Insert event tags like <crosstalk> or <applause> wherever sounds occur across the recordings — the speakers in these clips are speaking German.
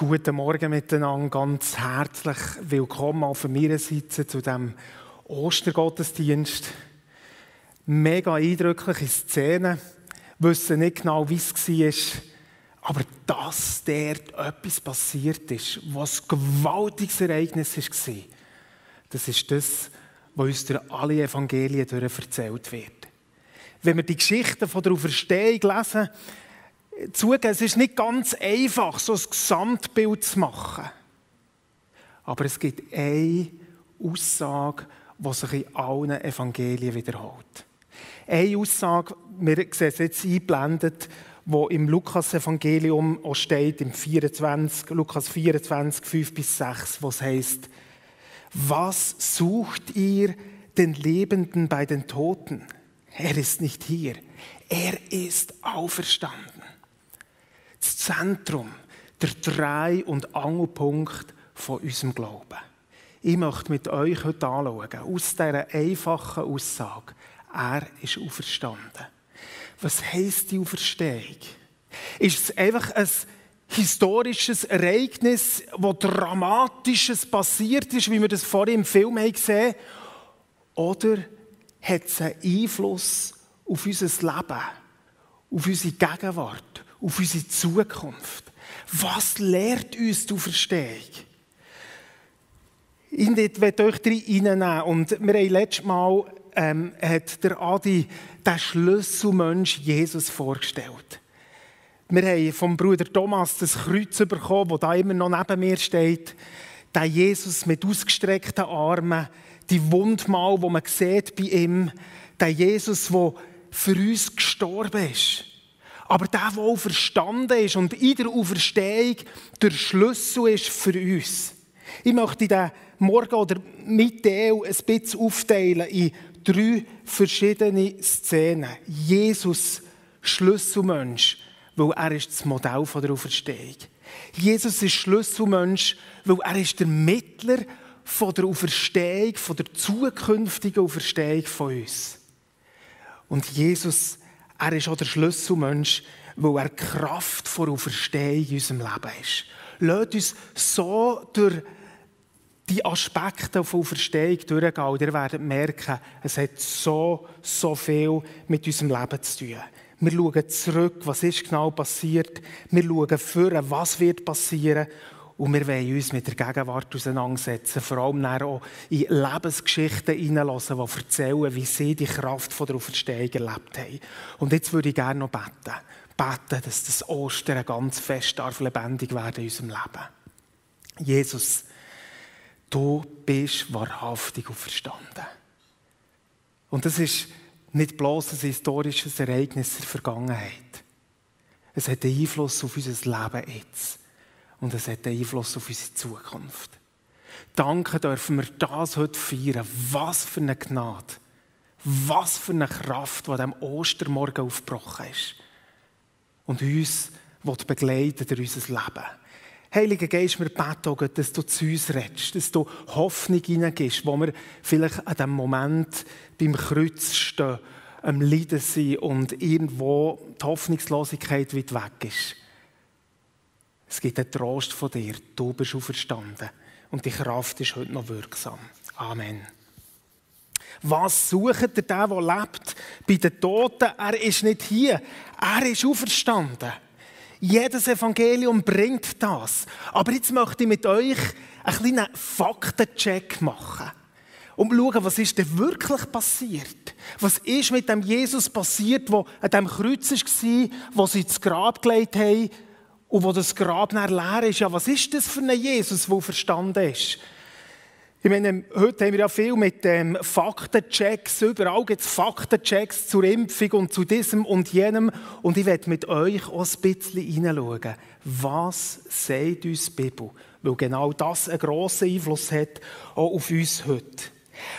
Guten Morgen miteinander, ganz herzlich willkommen auch von meiner Seite zu dem Ostergottesdienst. Mega eindrückliche Szene, wissen nicht genau, wie es war, aber dass dort etwas passiert ist, was ein gewaltiges Ereignis war, das ist das, was uns durch alle Evangelien erzählt wird. Wenn wir die Geschichten von der Auferstehung lesen, zugeben, es ist nicht ganz einfach, so ein Gesamtbild zu machen. Aber es gibt eine Aussage, die sich in allen Evangelien wiederholt. Eine Aussage, wir sehen es jetzt eingeblendet, wo im Lukas-Evangelium auch steht, im 24, Lukas 24, 5 bis 6, wo es heißt, was sucht ihr den Lebenden bei den Toten? Er ist nicht hier. Er ist auferstanden das Zentrum, der Drei- und Angelpunkt von unserem Glauben. Ich möchte mit euch heute anschauen, aus dieser einfachen Aussage, er ist auferstanden. Was heisst die Auferstehung? Ist es einfach ein historisches Ereignis, wo Dramatisches passiert ist, wie wir das vorhin im Film gesehen haben? Oder hat es einen Einfluss auf unser Leben, auf unsere Gegenwart, auf unsere Zukunft. Was lehrt uns die Auferstehung? Ich werde euch reinnehmen. Und wir haben letztes Mal ähm, hat der Adi den Schlüsselmensch Jesus vorgestellt. Wir haben vom Bruder Thomas das Kreuz bekommen, das da immer noch neben mir steht. Der Jesus mit ausgestreckten Armen, die Wundmal, wo man sieht bei ihm, der Jesus, der für uns gestorben ist. Aber der, der verstanden ist und in der Auferstehung der Schlüssel ist für uns. Ich möchte den Morgen oder Mittag ein bisschen aufteilen in drei verschiedene Szenen. Jesus, Schlüsselmensch, weil er ist das Modell der Auferstehung. Jesus ist Schlüsselmensch, weil er ist der Mittler von der Auferstehung, von der zukünftigen Auferstehung von uns. Und Jesus er ist auch der Schlüsselmensch, weil er Kraft vor Auferstehung in unserem Leben ist. Lasst uns so durch die Aspekte von Auferstehung durchgehen und ihr werdet merken, es hat so, so viel mit unserem Leben zu tun. Wir schauen zurück, was ist genau passiert. Wir schauen vor, was wird passieren. Und wir wollen uns mit der Gegenwart auseinandersetzen, vor allem auch in Lebensgeschichten hineinlassen, die erzählen, wie sie die Kraft der Auferstehung erlebt haben. Und jetzt würde ich gerne noch beten. Beten, dass das Ostern ganz fest darf lebendig werden in unserem Leben. Jesus, du bist wahrhaftig auferstanden. Und das ist nicht bloß ein historisches Ereignis der Vergangenheit. Es hat einen Einfluss auf unser Leben jetzt und es hat Einfluss auf unsere Zukunft. Danke dürfen wir das heute feiern. Was für eine Gnade. Was für eine Kraft, die am Ostermorgen aufgebrochen ist. Und uns begleiten durch unser Leben. Heiliger Geist, wir beten auch, dass du zu uns redest, dass du Hoffnung hineingibst, wo wir vielleicht an dem Moment beim Kreuz stehen, am Leiden sind und irgendwo die Hoffnungslosigkeit weit weg ist. Es gibt einen Trost von dir. Du bist auferstanden. Und die Kraft ist heute noch wirksam. Amen. Was sucht der, der, lebt? Bei den Toten, er ist nicht hier. Er ist auferstanden. Jedes Evangelium bringt das. Aber jetzt möchte ich mit euch einen kleinen Faktencheck machen. Zu schauen, was ist denn wirklich passiert? Was ist mit dem Jesus passiert, der an dem Kreuz war, wo sie ins Grab gelegt haben und wo das Grab dann leer ist, ja, was ist das für ein Jesus, der verstanden ist? Ich meine, heute haben wir ja viel mit ähm, Faktenchecks, überall gibt es Faktenchecks zur Impfung und zu diesem und jenem. Und ich werde mit euch auch ein bisschen hineinschauen. Was sagt uns die Bibel? Weil genau das einen grossen Einfluss hat, auch auf uns heute.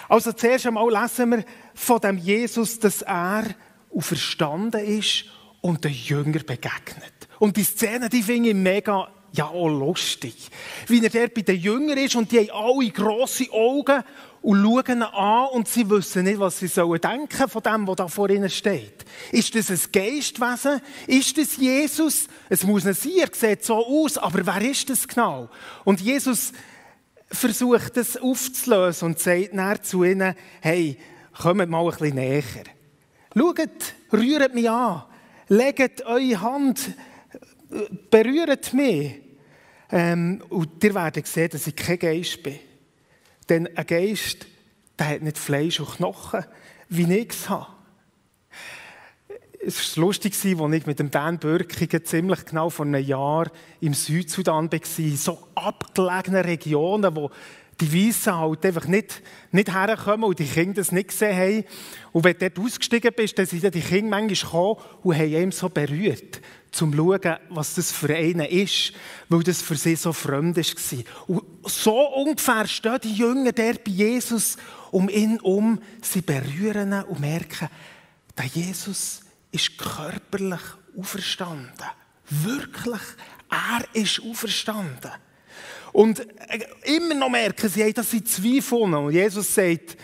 Also zuerst einmal lesen wir von dem Jesus, dass er auferstanden ist und den Jünger begegnet. Und die Szene, die finde ich mega, ja, auch lustig. Wie er dort bei den Jüngern ist und die haben alle grosse Augen und schauen ihn an und sie wissen nicht, was sie sollen denken von dem, was da vor ihnen steht. Ist das ein Geistwesen? Ist das Jesus? Es muss nicht sein, er sieht so aus, aber wer ist das genau? Und Jesus versucht das aufzulösen und sagt dann zu ihnen, hey, kommt mal ein bisschen näher. Schaut, rührt mich an, legt eure Hand, berührt mich. Ähm, und ihr werdet sehen, dass ich kein Geist bin. Denn ein Geist, der hat nicht Fleisch und Knochen, wie ich es habe. Es war lustig, als ich mit dem Dan Bürkigen ziemlich genau vor einem Jahr im Südsudan war, so abgelegene Regionen, wo die Weißen halt einfach nicht, nicht herkommen und die Kinder das nicht gesehen haben. Und wenn du dort ausgestiegen bist, dann sind die Kinder manchmal gekommen und haben ihm so berührt, um zu schauen, was das für einen ist, weil das für sie so fremd war. Und so ungefähr stehen die Jünger der bei Jesus um ihn um, sie berühren ihn und merken, der Jesus ist körperlich auferstanden. Wirklich, er ist auferstanden. Und äh, immer noch merken sie, dass sie zweifeln. Und Jesus sagt,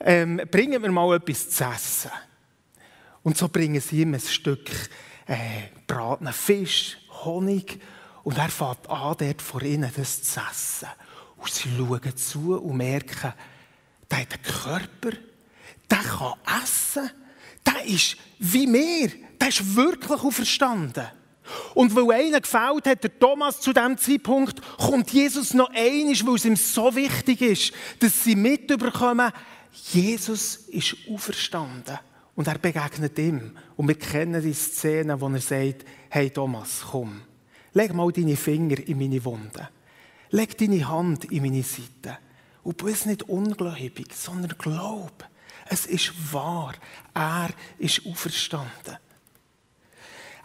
ähm, bringen wir mal etwas zu essen. Und so bringen sie ihm ein Stück äh, bratenen Fisch, Honig. Und er fängt an, dort vor ihnen das zu essen. Und sie schauen zu und merken, der hat einen Körper, der kann essen, der ist wie wir, der ist wirklich auferstanden. Und weil einer gefällt hat, der Thomas zu dem Zeitpunkt, kommt Jesus noch einig, weil es ihm so wichtig ist, dass sie mitbekommen, Jesus ist auferstanden. Und er begegnet ihm. Und wir kennen die Szene, wo er sagt, hey Thomas, komm, leg mal deine Finger in meine Wunde. Leg deine Hand in meine Seite. Und bist nicht ungläubig, sondern glaub. Es ist wahr. Er ist auferstanden.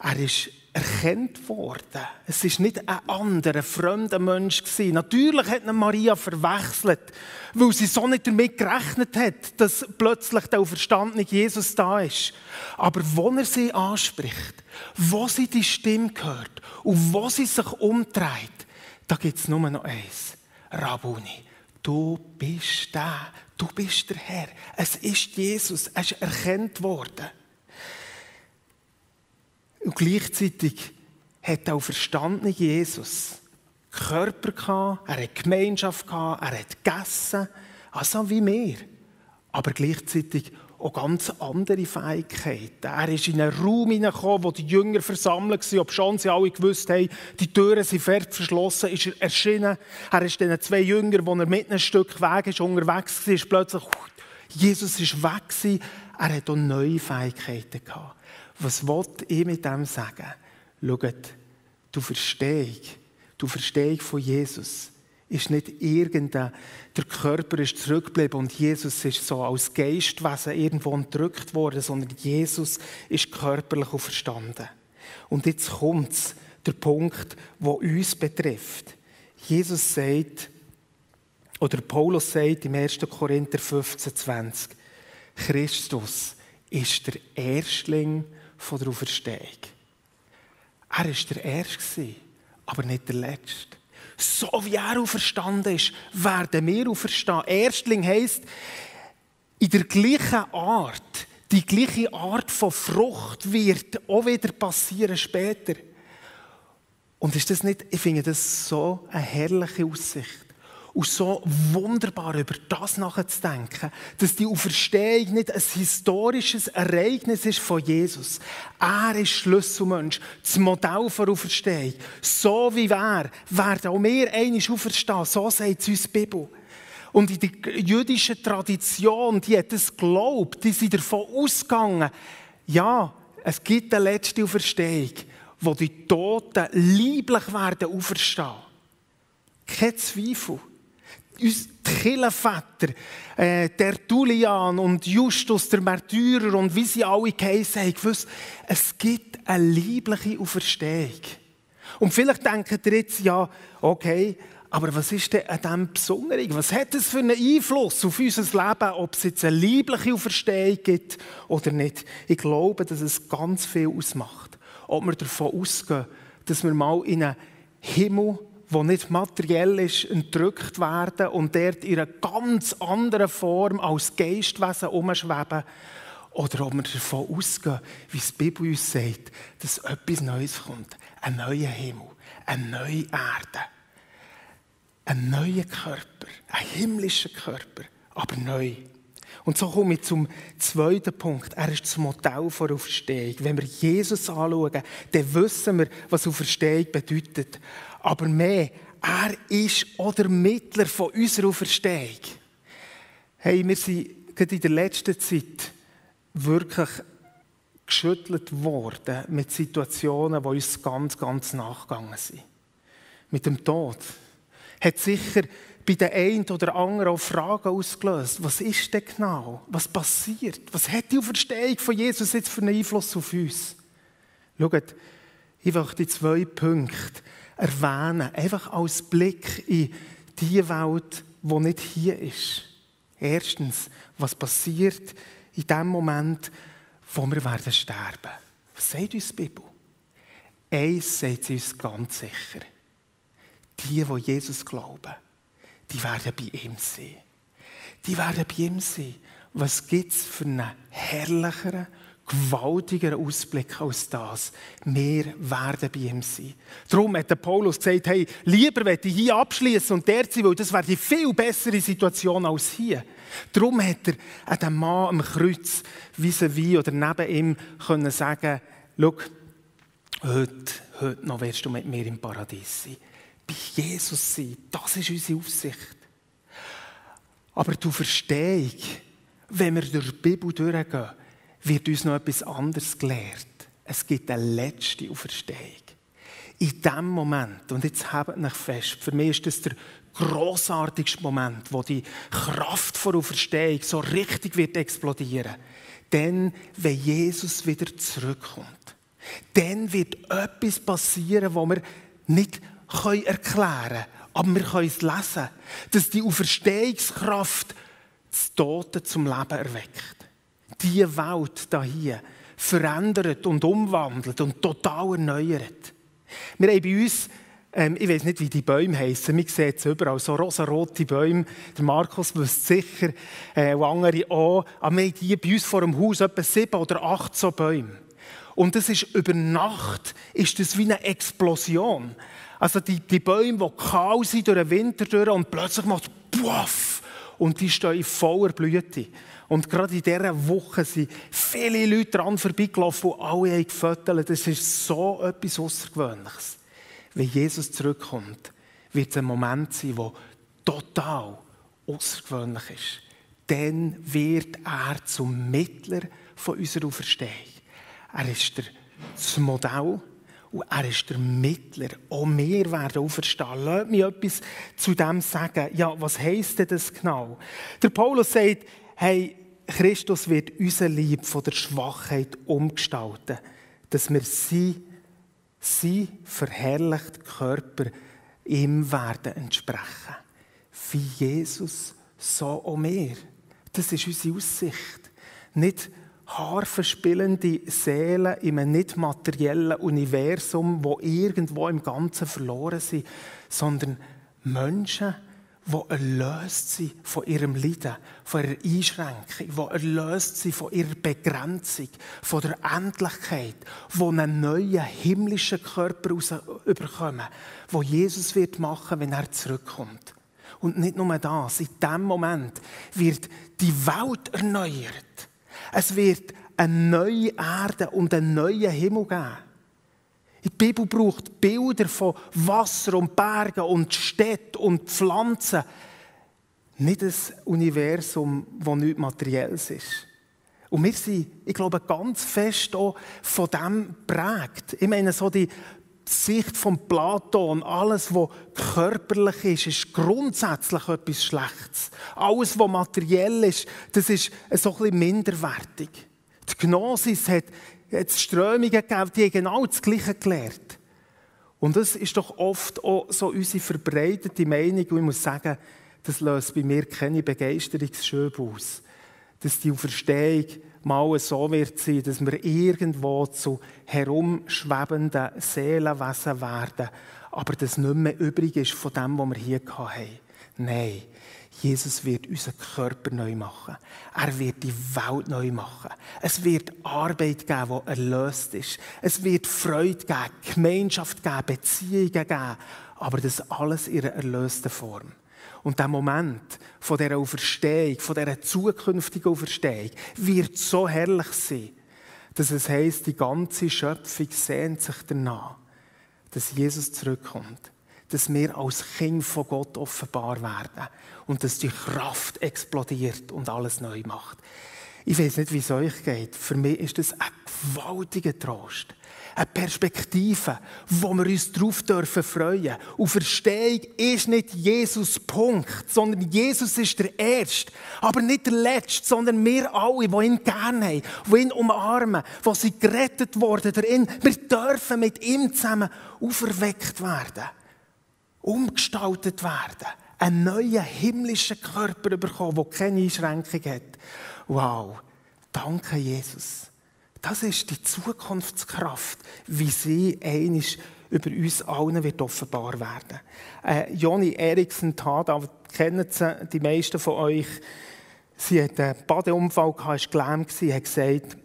Er ist erkannt worden. Es ist nicht ein anderer, fremder Mensch gewesen. Natürlich hat ihn Maria verwechselt, weil sie so nicht damit gerechnet hat, dass plötzlich der auferstandene Jesus da ist. Aber wo er sie anspricht, wo sie die Stimme hört und wo sie sich umdreht, da gibt es nur noch eins. Rabuni, du bist der, du bist der Herr. Es ist Jesus, er ist erkannt worden. Und gleichzeitig hat auch verstanden Jesus Körper gehabt, er hat Gemeinschaft gehabt, er hat gegessen, also wie wir. Aber gleichzeitig auch ganz andere Fähigkeiten. Er ist in einen Raum hineingekommen, wo die Jünger versammelt waren, ob schon sie alle gewusst haben, die Türen sind fest verschlossen, ist er erschienen. Er ist den zwei Jüngern, wo er mit einem Stück Weg ist, unterwegs war, ist plötzlich, Jesus ist weg Er hat auch neue Fähigkeiten gehabt. Was wollte ich mit dem sagen? Schaut, du Verstehung, du Verstehung von Jesus ist nicht irgendein, der Körper ist zurückgeblieben und Jesus ist so als Geistwesen irgendwo entrückt worden, sondern Jesus ist körperlich auferstanden. Und jetzt kommt der Punkt, der uns betrifft. Jesus sagt, oder Paulus sagt im 1. Korinther 15, 20, Christus ist der Erstling von der Auferstehung. Er war der Erste, aber nicht der Letzte. So wie er auferstanden ist, werden wir auferstehen. Erstling heisst, in der gleichen Art, die gleiche Art von Frucht wird auch wieder passieren später. Und ist das nicht, ich finde das so eine herrliche Aussicht und so wunderbar über das nachzudenken, dass die Auferstehung nicht ein historisches Ereignis ist von Jesus. Er ist Schlüsselmensch, das Modell für Auferstehung. So wie wir werden auch wir einmal auferstehen, so sagt uns die Bibel. Und in der jüdischen Tradition, die hat es geglaubt, die sind davon ausgegangen, ja, es gibt eine letzte Auferstehung, wo die Toten lieblich werden auferstehen. Kein Zweifel uns die Kirchenväter, äh, Tertullian und Justus, der Märtyrer und wie sie alle geheissen haben, gewusst, es gibt eine liebliche Auferstehung. Und vielleicht denkt ihr jetzt, ja, okay, aber was ist denn an dem Besonderen? Was hat es für einen Einfluss auf unser Leben, ob es jetzt eine liebliche Auferstehung gibt oder nicht? Ich glaube, dass es ganz viel ausmacht. Ob wir davon ausgehen, dass wir mal in einen Himmel wo nicht materiell ist, entrückt werden und dort in einer ganz anderen Form als Geistwesen umschweben. Oder ob wir davon ausgehen, wie die Bibel uns sagt, dass etwas Neues kommt. Ein neuer Himmel, eine neue Erde, ein neuer Körper, ein himmlischer Körper, aber neu. Und so komme ich zum zweiten Punkt. Er ist das Modell der Auferstehung. Wenn wir Jesus anschauen, dann wissen wir, was Auferstehung bedeutet. Aber mehr, er ist auch der Mittler von unserer Auferstehung. Hey, wir sind gerade in der letzten Zeit wirklich geschüttelt worden mit Situationen, die uns ganz, ganz nachgegangen sind. Mit dem Tod. Hat sicher bei den einen oder anderen auch Fragen ausgelöst. Was ist denn genau? Was passiert? Was hat die Auferstehung von Jesus jetzt für einen Einfluss auf uns? Schaut, ich möchte die zwei Punkte erwähnen, einfach als Blick in die Welt, die nicht hier ist. Erstens, was passiert in dem Moment, wo wir werden sterben. Was sagt uns die Bibel? Eins sagt sie uns ganz sicher. Die, die Jesus glauben, die werden bei ihm sein. Die werden bei ihm sein. Was gibt es für einen herrlicheren, gewaltigeren Ausblick als das? Wir werden bei ihm sein. Darum hat der Paulus gesagt, hey, lieber werde ich hier abschließen und der sein, weil das wäre die viel bessere Situation als hier. Darum hat er an dem Mann am Kreuz vis-à-vis oder neben ihm können sagen, schau, heute, heute noch wirst du mit mir im Paradies sein bei Jesus sein. Das ist unsere Aufsicht. Aber die Verstehung, wenn wir durch die Bibel durchgehen, wird uns noch etwas anderes gelehrt. Es gibt eine letzte Auferstehung. In dem Moment, und jetzt habt euch fest, für mich ist das der großartigste Moment, wo die Kraft der Auferstehung so richtig wird explodieren. Denn wenn Jesus wieder zurückkommt, dann wird etwas passieren, wo wir nicht erklären können, aber wir können es lesen, dass die Auferstehungskraft das Tote zum Leben erweckt. Die Welt hier verändert und umwandelt und total erneuert. Wir haben bei uns, ähm, ich weiß nicht, wie die Bäume heißen, wir sehen es überall, so rosarote Bäume. Der Markus wüsste sicher, äh, und andere auch. Aber wir haben hier bei uns vor dem Haus etwa sieben oder acht so Bäume. Und das ist über Nacht ist das wie eine Explosion. Also die, die Bäume, die kahl sind durch den Winter durch und plötzlich macht es puff und die stehen in voller Blüte. Und gerade in dieser Woche sind viele Leute dran vorbeigelaufen und alle gefüttert. Das ist so etwas Außergewöhnliches. Wenn Jesus zurückkommt, wird es ein Moment sein, der total außergewöhnlich ist. Dann wird er zum Mittler von unserer Auferstehung. Er ist der, das Modell und er ist der Mittler. Auch wir werden auferstehen. Lass mich etwas zu dem sagen. Ja, was heisst denn das genau? Der Paulus sagt, hey, Christus wird unser Lieb von der Schwachheit umgestalten, dass wir sie, sie verherrlicht Körper ihm werden entsprechen. Wie Jesus, so auch wir. Das ist unsere Aussicht. Nicht harfenspielende Seelen in einem nicht materiellen Universum, wo irgendwo im Ganzen verloren sind, sondern Menschen, die erlöst sind von ihrem Leiden, von ihrer Einschränkung, die erlöst sind von ihrer Begrenzung, von der Endlichkeit, die einen neuen himmlischen Körper überkommen, wo Jesus wird machen, wenn er zurückkommt. Und nicht nur das, in dem Moment wird die Welt erneuert. Es wird eine neue Erde und einen neuen Himmel geben. Die Bibel braucht Bilder von Wasser und Bergen und Städten und Pflanzen. Nicht ein Universum, das nichts Materielles ist. Und wir sind, ich glaube, ganz fest auch von dem prägt. Ich meine, so die Sicht von Platon, alles, was körperlich ist, ist grundsätzlich etwas Schlechtes. Alles, was materiell ist, das ist so ein bisschen minderwertig. Die Gnosis hat jetzt Strömungen gegeben, die genau das Gleiche gelehrt. Und das ist doch oft auch so unsere verbreitete Meinung. Und ich muss sagen, das löst bei mir keine Begeisterungsschöbe aus. Dass die Auferstehung mal so wird sein, dass wir irgendwo zu herumschwebenden Seelenwesen werden. aber das nicht mehr übrig ist von dem, was wir hier hatten. Nein, Jesus wird unseren Körper neu machen. Er wird die Welt neu machen. Es wird Arbeit geben, die erlöst ist. Es wird Freude geben, Gemeinschaft geben, Beziehungen geben. Aber das alles in einer erlösten Form. Und der Moment von dieser Auferstehung, von dieser zukünftigen Auferstehung, wird so herrlich sein, dass es heisst, die ganze Schöpfung sehnt sich danach, dass Jesus zurückkommt dass wir als Kind von Gott offenbar werden und dass die Kraft explodiert und alles neu macht. Ich weiß nicht, wie es euch geht. Für mich ist das ein gewaltiger Trost. Eine Perspektive, wo wir uns darauf dürfen freuen. Und Verstehung ist nicht Jesus Punkt, sondern Jesus ist der Erste. Aber nicht der Letzte, sondern wir alle, die ihn gerne haben, die ihn umarmen, die sie gerettet darin. Wir dürfen mit ihm zusammen auferweckt werden umgestaltet werden, einen neuen himmlischen Körper bekommen, der keine Einschränkung hat. Wow, danke Jesus. Das ist die Zukunftskraft, wie sie einisch über uns allen wird offenbar werden. Äh, Joni Eriksen Tada, kennen sie die meisten von euch. Sie hat einen Badeunfall gehabt, war gelähmt, hat gesagt,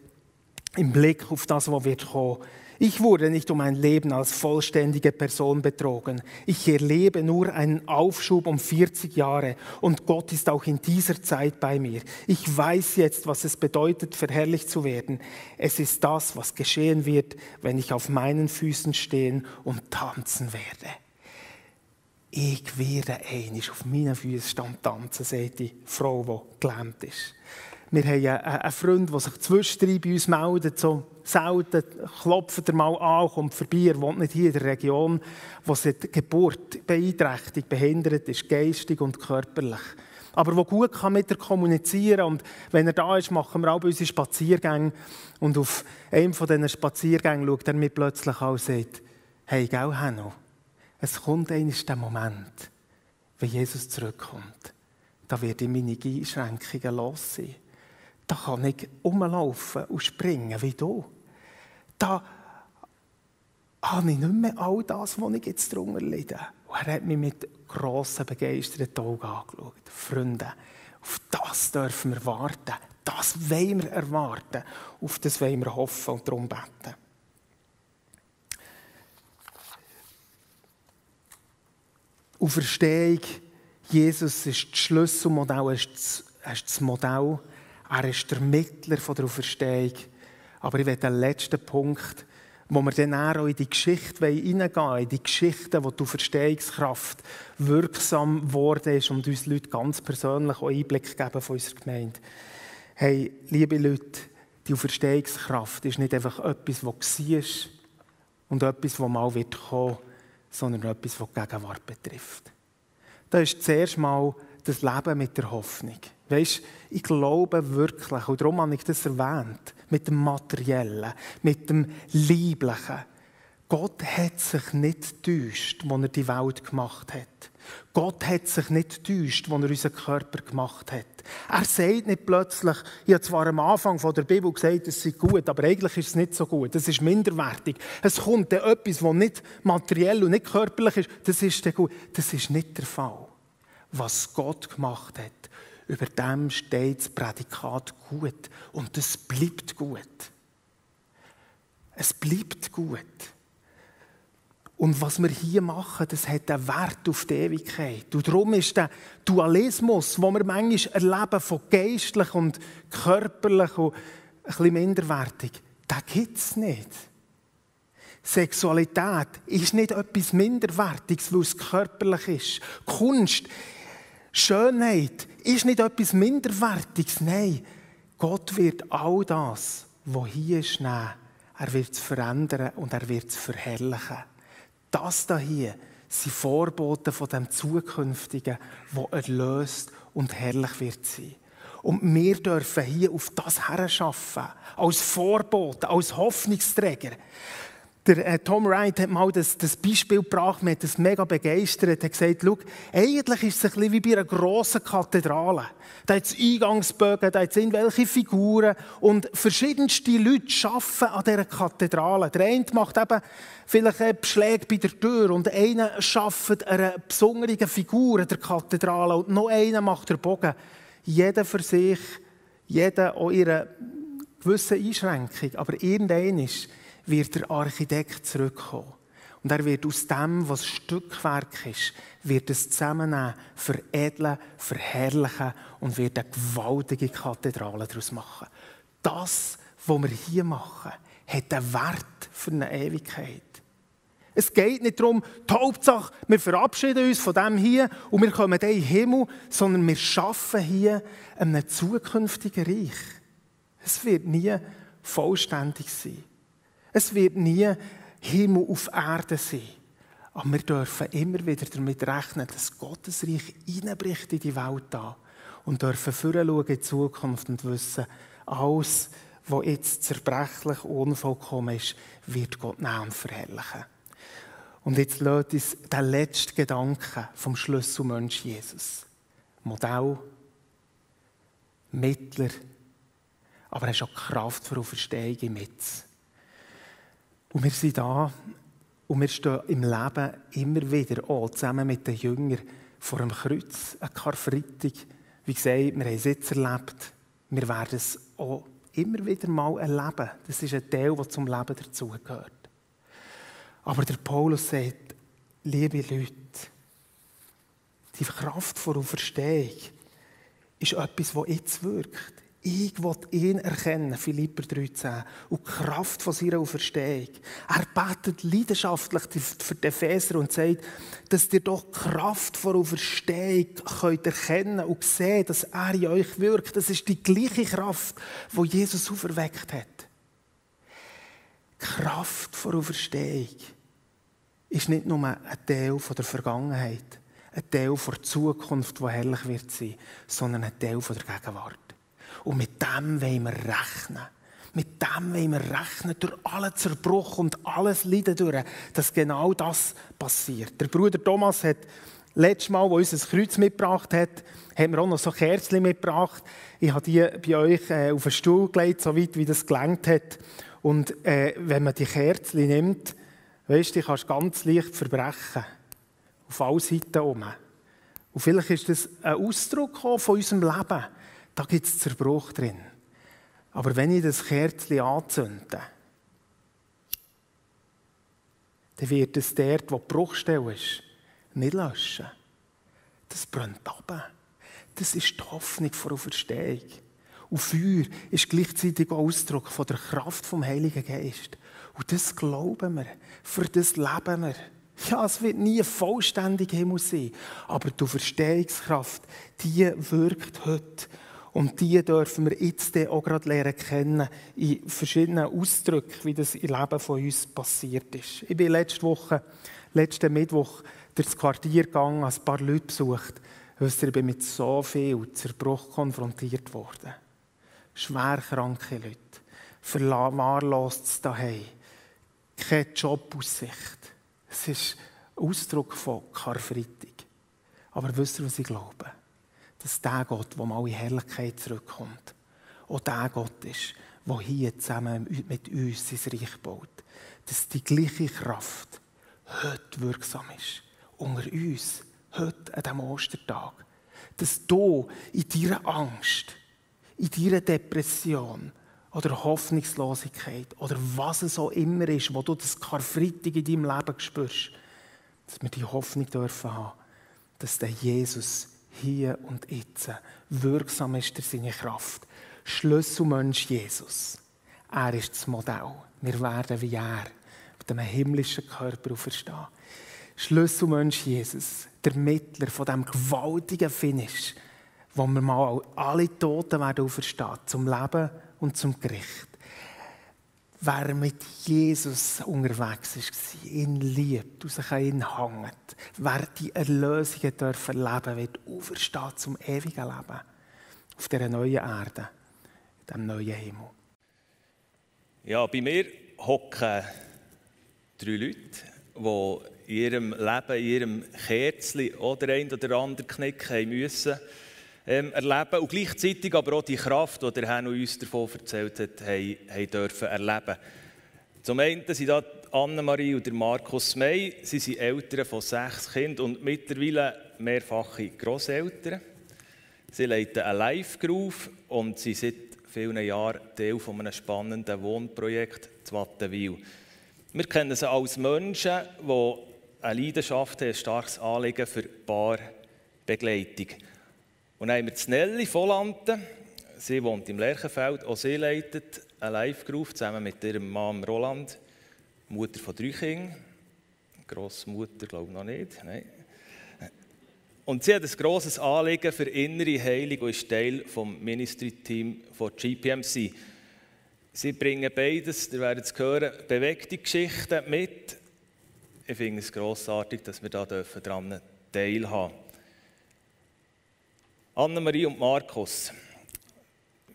im Blick auf das, was wird kommen, ich wurde nicht um mein Leben als vollständige Person betrogen. Ich erlebe nur einen Aufschub um 40 Jahre und Gott ist auch in dieser Zeit bei mir. Ich weiß jetzt, was es bedeutet, verherrlicht zu werden. Es ist das, was geschehen wird, wenn ich auf meinen Füßen stehen und tanzen werde. Ich werde einig auf meinen Füßen stehen tanzen, sagt die Frau, die gelähmt ist. Wir haben einen Freund, der sich zwischendrin bei uns meldet, so selten klopft er mal an, kommt vorbei, er wohnt nicht hier in der Region, wo seit Geburt beeinträchtigt, behindert ist, geistig und körperlich. Aber wo gut kann mit er kommunizieren und wenn er da ist, machen wir auch unsere Spaziergänge und auf einem von diesen Spaziergängen schaut er mir plötzlich an und sagt, hey, gell, Hanno, es kommt einmal der Moment, wenn Jesus zurückkommt. Da werde ich meine Einschränkungen los sein da kann ich rumlaufen und springen wie du. Da habe ich nicht mehr all das, was ich jetzt drunter leide. Und er hat mich mit grossen, begeisterten Augen angeschaut. Freunde, auf das dürfen wir warten. Das wollen wir erwarten. Auf das wollen wir hoffen und darum beten. Auferstehung, Jesus ist das Schlüsselmodell, ist das Modell, er ist der Mittler der Auferstehung. Aber ich will den letzten Punkt, wo wir dann auch in die Geschichte hineingehen wollen, in die Geschichte, wo die Auferstehungskraft wirksam geworden ist und uns Leute ganz persönlich auch Einblick geben von unserer Gemeinde. Hey, liebe Leute, die Auferstehungskraft ist nicht einfach etwas, was war und etwas, das mal wird kommen, sondern etwas, was die Gegenwart betrifft. Das ist zuerst mal das Leben mit der Hoffnung. Weißt, ich glaube wirklich, und darum habe ich das erwähnt, mit dem Materiellen, mit dem Lieblichen. Gott hat sich nicht getäuscht, als er die Welt gemacht hat. Gott hat sich nicht getäuscht, als er unseren Körper gemacht hat. Er sagt nicht plötzlich, ich habe zwar am Anfang der Bibel gesagt, es sei gut, aber eigentlich ist es nicht so gut. Das ist minderwertig. Es kommt dann etwas, das nicht materiell und nicht körperlich ist, das ist dann gut. Das ist nicht der Fall. Was Gott gemacht hat, über dem steht das Prädikat gut. Und es bleibt gut. Es bleibt gut. Und was wir hier machen, das hat einen Wert auf die Ewigkeit. Und darum ist der Dualismus, den wir manchmal erleben, von geistlich und körperlich und ein bisschen minderwertig, den gibt es nicht. Sexualität ist nicht etwas Minderwertiges, weil es körperlich ist. Kunst Schönheit ist nicht etwas Minderwertiges. Nein, Gott wird all das, was hier ist, nehmen. Er wird es verändern und er wird es verherrlichen. Das hier sind Vorboten von dem Zukünftigen, wo erlöst und herrlich wird sein. Und wir dürfen hier auf das herschaffen, als Vorboten, als Hoffnungsträger. Der äh, Tom Wright hat mal das, das Beispiel gebracht, mir hat das mega begeistert. Er hat gesagt, eigentlich ist es ein bisschen wie bei einer grossen Kathedrale. Da hat es Eingangsbögen, da hat es irgendwelche Figuren und verschiedenste Leute arbeiten an dieser Kathedrale. Der eine macht eben vielleicht einen Beschläge bei der Tür und einer arbeitet eine besondere Figur der Kathedrale und noch einer macht den Bogen. Jeder für sich, jeder auch ihre gewisse Einschränkung, aber irgendein ist wird der Architekt zurückkommen. Und er wird aus dem, was Stückwerk ist, wird es zusammennehmen, veredeln, verherrlichen und wird eine gewaltige Kathedrale daraus machen. Das, was wir hier machen, hat einen Wert für eine Ewigkeit. Es geht nicht darum, die Hauptsache, wir verabschieden uns von dem hier und wir kommen in den Himmel, sondern wir schaffen hier einem zukünftigen Reich. Es wird nie vollständig sein. Es wird nie Himmel auf Erde sein. Aber wir dürfen immer wieder damit rechnen, dass Gottes Reich hineinbricht in die Welt da und dürfen voranschauen in die Zukunft und wissen, alles, was jetzt zerbrechlich, unvollkommen ist, wird Gott und verherrlichen. Und jetzt lädt uns der letzte Gedanke vom Schlüsselmensch Jesus. Modell, Mittler, aber er ist auch Kraft für Auferstehung im Jetzt. Und wir sind da und wir stehen im Leben immer wieder auch zusammen mit den Jüngern vor dem Kreuz, ein Karfreitag. Wie gesagt, wir haben es jetzt erlebt. Wir werden es auch immer wieder mal erleben. Das ist ein Teil, der zum Leben dazugehört. Aber der Paulus sagt, liebe Leute, die Kraft vor Auferstehung ist etwas, das jetzt wirkt. Ich will ihn erkennen, Philipper 13, und die Kraft von seiner Auferstehung. Er betet leidenschaftlich für die Epheser und sagt, dass ihr doch die Kraft von Auferstehung könnt erkennen und sehen, dass er in euch wirkt. Das ist die gleiche Kraft, die Jesus auferweckt hat. Die Kraft von Auferstehung ist nicht nur ein Teil der Vergangenheit, ein Teil der Zukunft, die herrlich wird sein, sondern ein Teil der Gegenwart. Und mit dem wollen wir rechnen. Mit dem wollen wir rechnen, durch alle Zerbruch und alles Leiden durch, dass genau das passiert. Der Bruder Thomas hat letztes Mal, als uns ein Kreuz mitgebracht hat, haben wir auch noch so Kerzen mitgebracht. Ich habe die bei euch äh, auf den Stuhl gelegt, so weit wie das gelangt hat. Und äh, wenn man die Kerzen nimmt, weißt du, die kannst ganz leicht verbrechen. Auf allen Seiten herum. Und vielleicht ist das ein Ausdruck von unserem Leben da gibt es Zerbruch drin. Aber wenn ich das Kerzchen anzünde, dann wird es dort, wo die Bruchstelle ist, nicht löschen. Das brennt ab. Das ist die Hoffnung vor Auferstehung. Und Feuer ist gleichzeitig auch Ausdruck von der Kraft vom Heiligen Geist. Und das glauben wir. Für das leben wir. Ja, es wird nie vollständig Himmel sein. Aber die Auferstehungskraft, die wirkt heute. Und die dürfen wir jetzt auch gerade lernen kennen in verschiedenen Ausdrücken, wie das im Leben von uns passiert ist. Ich bin letzte Woche, letzten Mittwoch durchs Quartier gegangen, ein paar Leute besucht. Wisst ihr, ich bin mit so viel Zerbruch konfrontiert worden. Schwerkranke Leute, verwahrlost daheim, keine Jobaussicht. Es ist Ausdruck von Karfreitag. Aber wisst ihr, was ich glaube? Dass der Gott, der mal in Herrlichkeit zurückkommt, auch der Gott ist, der hier zusammen mit uns sein Reich baut. Dass die gleiche Kraft heute wirksam ist. Unter uns, heute an diesem Ostertag. Dass du in deiner Angst, in deiner Depression oder Hoffnungslosigkeit oder was es auch immer ist, wo du das Karfreitag in deinem Leben spürst, dass wir die Hoffnung dürfen haben, dass der Jesus hier und jetzt. Wirksam ist er seine Kraft. Schlüsselmensch Jesus. Er ist das Modell. Wir werden wie er mit einem himmlischen Körper auferstehen. Schlüsselmensch Jesus, der Mittler von dem gewaltigen Finish, wo wir mal alle Toten werden auferstehen, zum Leben und zum Gericht wer mit Jesus unterwegs ist, ihn liebt und sich ihn hängt, wer die Erlösung erleben wird, auferstehen zum ewigen Leben auf dieser neuen Erde, in diesem neuen Himmel. Ja, bei mir hocken drei Leute, die in ihrem Leben, in ihrem Kerzchen oder ein oder andere Knick haben müssen ähm, erleben und gleichzeitig aber auch die Kraft, die der Herr uns davon erzählt hat, haben, haben dürfen erleben. Zum einen sind da Annemarie und der Markus May. Sie sind Eltern von sechs Kindern und mittlerweile mehrfache Großeltern. Sie leiten eine Live-Groove und sie sind seit vielen Jahren Teil von einem spannenden Wohnprojekt Wattenwil. Wir kennen sie als Menschen, die eine Leidenschaft haben, ein starkes Anliegen für Paarbegleitung. Und dann haben wir die Nelly Vollanten. Sie wohnt im Lerchenfeld. Auch sie leitet eine Live-Groove zusammen mit ihrem Mann Roland, Mutter von drei Kindern. Grossmutter, glaube ich noch nicht. Nein. Und sie hat ein grosses Anliegen für innere Heilung und ist Teil des Ministry-Team von GPMC. Sie bringen beides, ihr werdet es hören, bewegte Geschichten mit. Ich finde es grossartig, dass wir da daran teilhaben dürfen. Annemarie und Markus.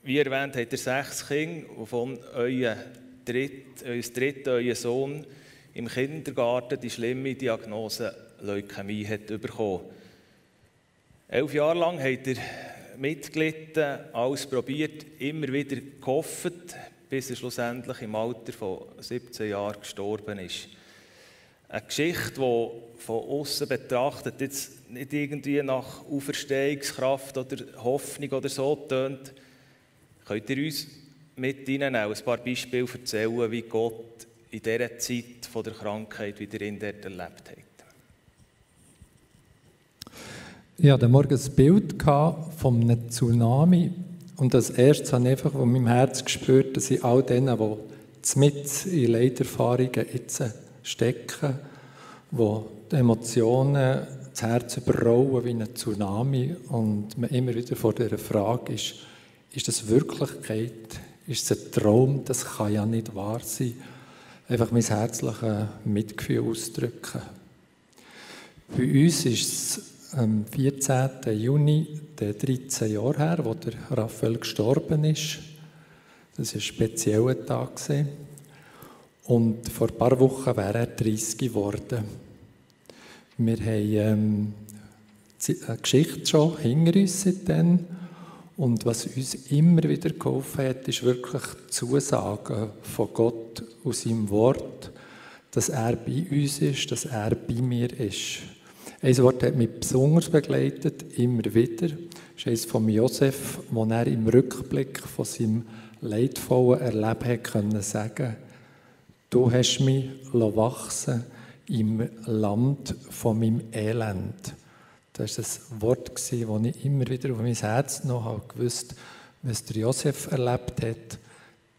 Wie erwähnt, habt ihr sechs Kinder, wovon euer dritt, euer dritter, euer Sohn im Kindergarten die schlimme Diagnose Leukämie hat bekommen. Elf Jahre lang habt ihr mitgelitten, alles probiert, immer wieder gehofft, bis er schlussendlich im Alter von 17 Jahren gestorben ist. Eine Geschichte, die von außen betrachtet jetzt nicht irgendwie nach Auferstehungskraft oder Hoffnung oder so tönt. Könnt ihr uns mit Ihnen auch ein paar Beispiele erzählen, wie Gott in dieser Zeit von der Krankheit wieder in dort erlebt hat? Ich hatte morgen ein Bild von einem Tsunami und das erste habe ich einfach von meinem Herz gespürt, dass ich all denen, die mit in Leiterfahrungen jetzt stecken, wo die Emotionen das Herz überrollen wie ein Tsunami und man immer wieder vor der Frage ist, ist das Wirklichkeit? Ist es ein Traum? Das kann ja nicht wahr sein. Einfach mein herzliches Mitgefühl ausdrücken. Bei uns ist es am 14. Juni, der 13 Jahre her, wo der Raphael gestorben ist. Das war ein spezieller Tag. Und vor ein paar Wochen wäre er 30 geworden. Wir haben ähm, eine Geschichte schon hinter uns seitdem. Und was uns immer wieder geholfen hat, ist wirklich Zusagen von Gott aus seinem Wort, dass er bei uns ist, dass er bei mir ist. Ein Wort hat mich besonders begleitet, immer wieder. Das ist eines von Josef, wo er im Rückblick von seinem leidvollen Erleben hat sagen Du hast mich wachsen im Land von meinem Elend. Das war ein Wort, das ich immer wieder auf mein Herz noch habe gewusst, was der Josef erlebt hat.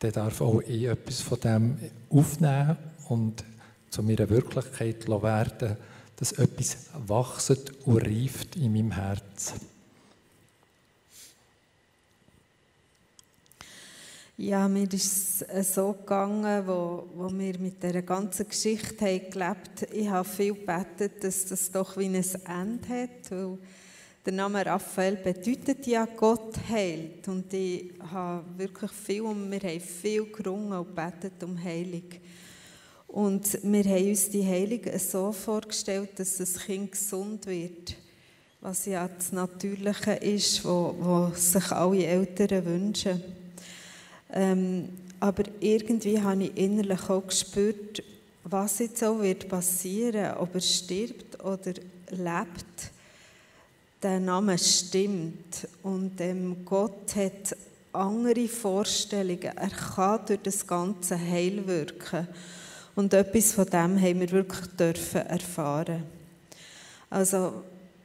Der darf auch ich etwas von dem aufnehmen und zu meiner Wirklichkeit werden, dass etwas wachset und reift in meinem Herzen. Ja, mir ist es so gegangen, wo, wo wir mit dieser ganzen Geschichte haben gelebt Ich habe viel gebetet, dass das doch wie ein Ende hat, weil der Name Raphael bedeutet ja, Gott heilt. Und ich habe wirklich viel, und wir haben viel gerungen und gebetet um Heilung. Und wir haben uns die Heilung so vorgestellt, dass das Kind gesund wird. Was ja das Natürliche ist, was sich alle Eltern wünschen. Ähm, aber irgendwie habe ich innerlich auch gespürt, was jetzt auch wird passieren, ob er stirbt oder lebt. Der Name stimmt und ähm, Gott hat andere Vorstellungen. Er kann durch das ganze Heil wirken. Und etwas von dem haben wir wirklich dürfen erfahren. Also,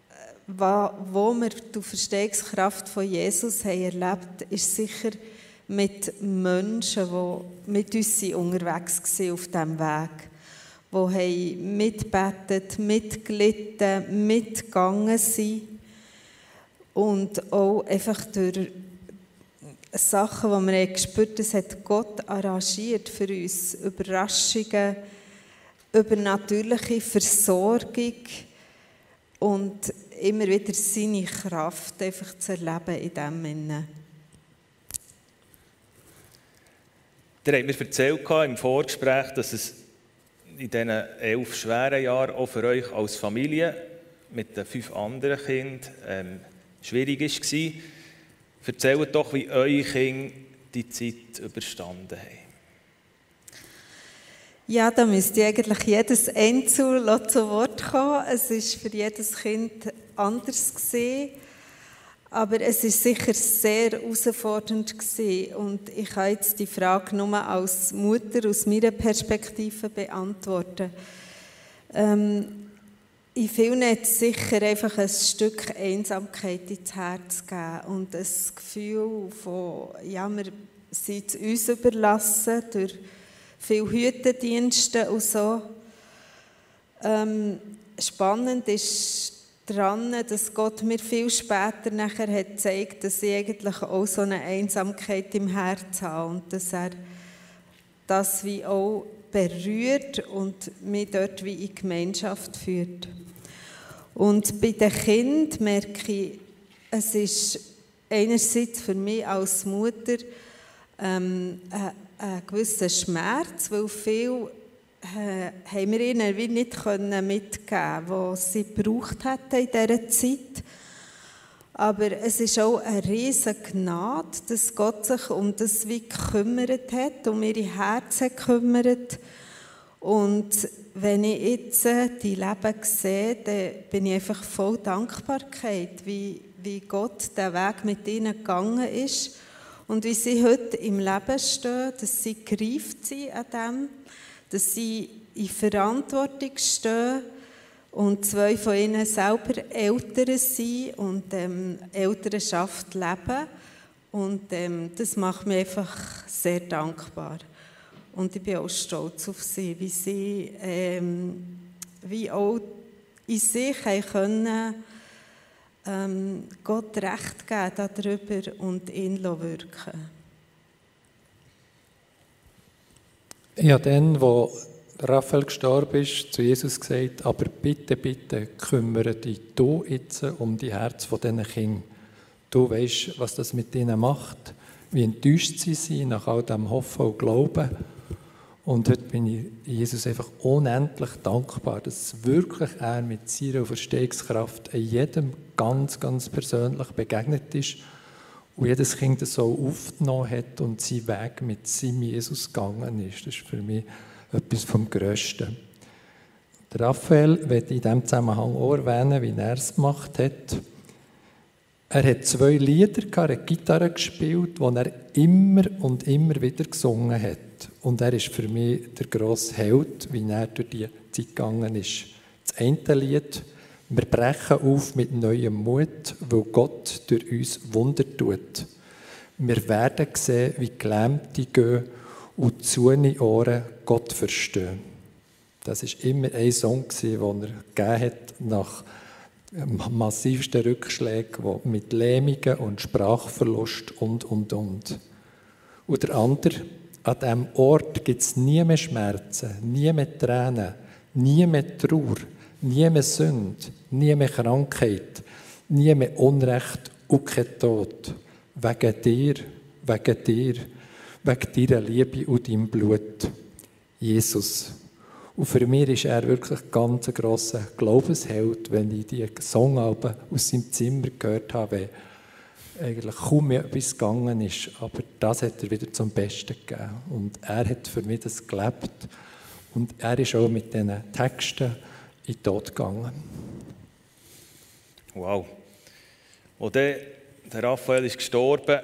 äh, wo wir die Verstehungskraft von Jesus haben erlebt, ist sicher mit Menschen, die mit uns unterwegs waren auf diesem Weg. Die haben mitgelitten, mitgegangen sind. Und auch einfach durch Sachen, die wir gespürt haben, das hat Gott arrangiert für uns. Überraschungen, übernatürliche Versorgung und immer wieder seine Kraft einfach zu erleben in dem Sinne. Der hat mir erzählt im Vorgespräch, dass es in diesen elf schweren Jahren auch für euch als Familie mit den fünf anderen Kindern ähm, schwierig war. Erzählt doch, wie eure Kinder die Zeit überstanden haben. Ja, da müsste eigentlich jedes Einzel zu Wort kommen. Es ist für jedes Kind anders gesehen. Aber es ist sicher sehr herausfordernd gewesen. und ich kann jetzt die Frage nur als Mutter aus meiner Perspektive beantworten. Ähm, in vielen hat sicher einfach ein Stück Einsamkeit ins Herz gegeben und ein Gefühl von, ja, wir sind uns überlassen durch viele Hütendienste und so. Ähm, spannend ist daran, dass Gott mir viel später nachher hat gezeigt, dass ich eigentlich auch so eine Einsamkeit im Herzen habe und dass er das wie auch berührt und mich dort wie in Gemeinschaft führt. Und bei den Kindern merke ich, es ist einerseits für mich als Mutter ähm, ein, ein gewisser Schmerz, weil viel äh, haben wir ihnen wie nicht mitgeben was sie gebraucht hätten in dieser Zeit. Aber es ist auch eine riesige Gnade, dass Gott sich um das wie gekümmert hat, um ihre Herzen gekümmert. Und wenn ich jetzt äh, die Leben sehe, dann bin ich einfach voll Dankbarkeit, wie, wie Gott den Weg mit ihnen gegangen ist und wie sie heute im Leben stehen, dass sie gereift sind an dem dass sie in Verantwortung stehen und zwei von ihnen selber Eltern sind und ähm, Elternschaft leben. Und ähm, das macht mich einfach sehr dankbar. Und ich bin auch stolz auf sie, wie sie ähm, wie auch in sich können, ähm, Gott Recht geben darüber und ihn wirken Ich habe dann, wo Raphael gestorben ist, zu Jesus gesagt, aber bitte, bitte kümmere dich du jetzt um die Herz von diesen Kindern. Du weißt, was das mit ihnen macht, wie enttäuscht sie sind nach all dem Hoffen und Glauben. Und heute bin ich Jesus einfach unendlich dankbar, dass wirklich er mit seiner Verstehungskraft jedem ganz, ganz persönlich begegnet ist und jedes Kind das so aufgenommen hat und seinen Weg mit seinem Jesus gegangen ist. Das ist für mich etwas vom Größten. Der Raphael wird in diesem Zusammenhang auch erwähnen, wie er es gemacht hat. Er hat zwei Lieder, er hat Gitarre gespielt, die er immer und immer wieder gesungen hat. Und er ist für mich der grosse Held, wie er durch die Zeit gegangen ist. Das eine Lied, wir brechen auf mit neuem Mut, weil Gott durch uns Wunder tut. Wir werden sehen, wie Gelähmte gehen und zu den Ohren Gott verstehen. Das ist immer ein Song, den er hat nach massivsten Rückschlägen, mit Lähmungen und Sprachverlust und, und, und. Und der andere, an diesem Ort gibt es nie mehr Schmerzen, nie mehr Tränen, nie mehr Trauer, nie mehr Sünde, nie mehr Krankheit, nie mehr Unrecht und kein Tod. Wegen dir, wegen dir, wegen deiner Liebe und deinem Blut. Jesus. Und für mich ist er wirklich ein ganz grosser Glaubensheld, wenn ich die Songalben aus seinem Zimmer gehört habe, eigentlich kaum mehr etwas gegangen ist. Aber das hat er wieder zum Besten gegeben. Und er hat für mich das gelebt. Und er ist auch mit diesen Texten in den Tod gegangen. Wow. Als der Raphael ist gestorben,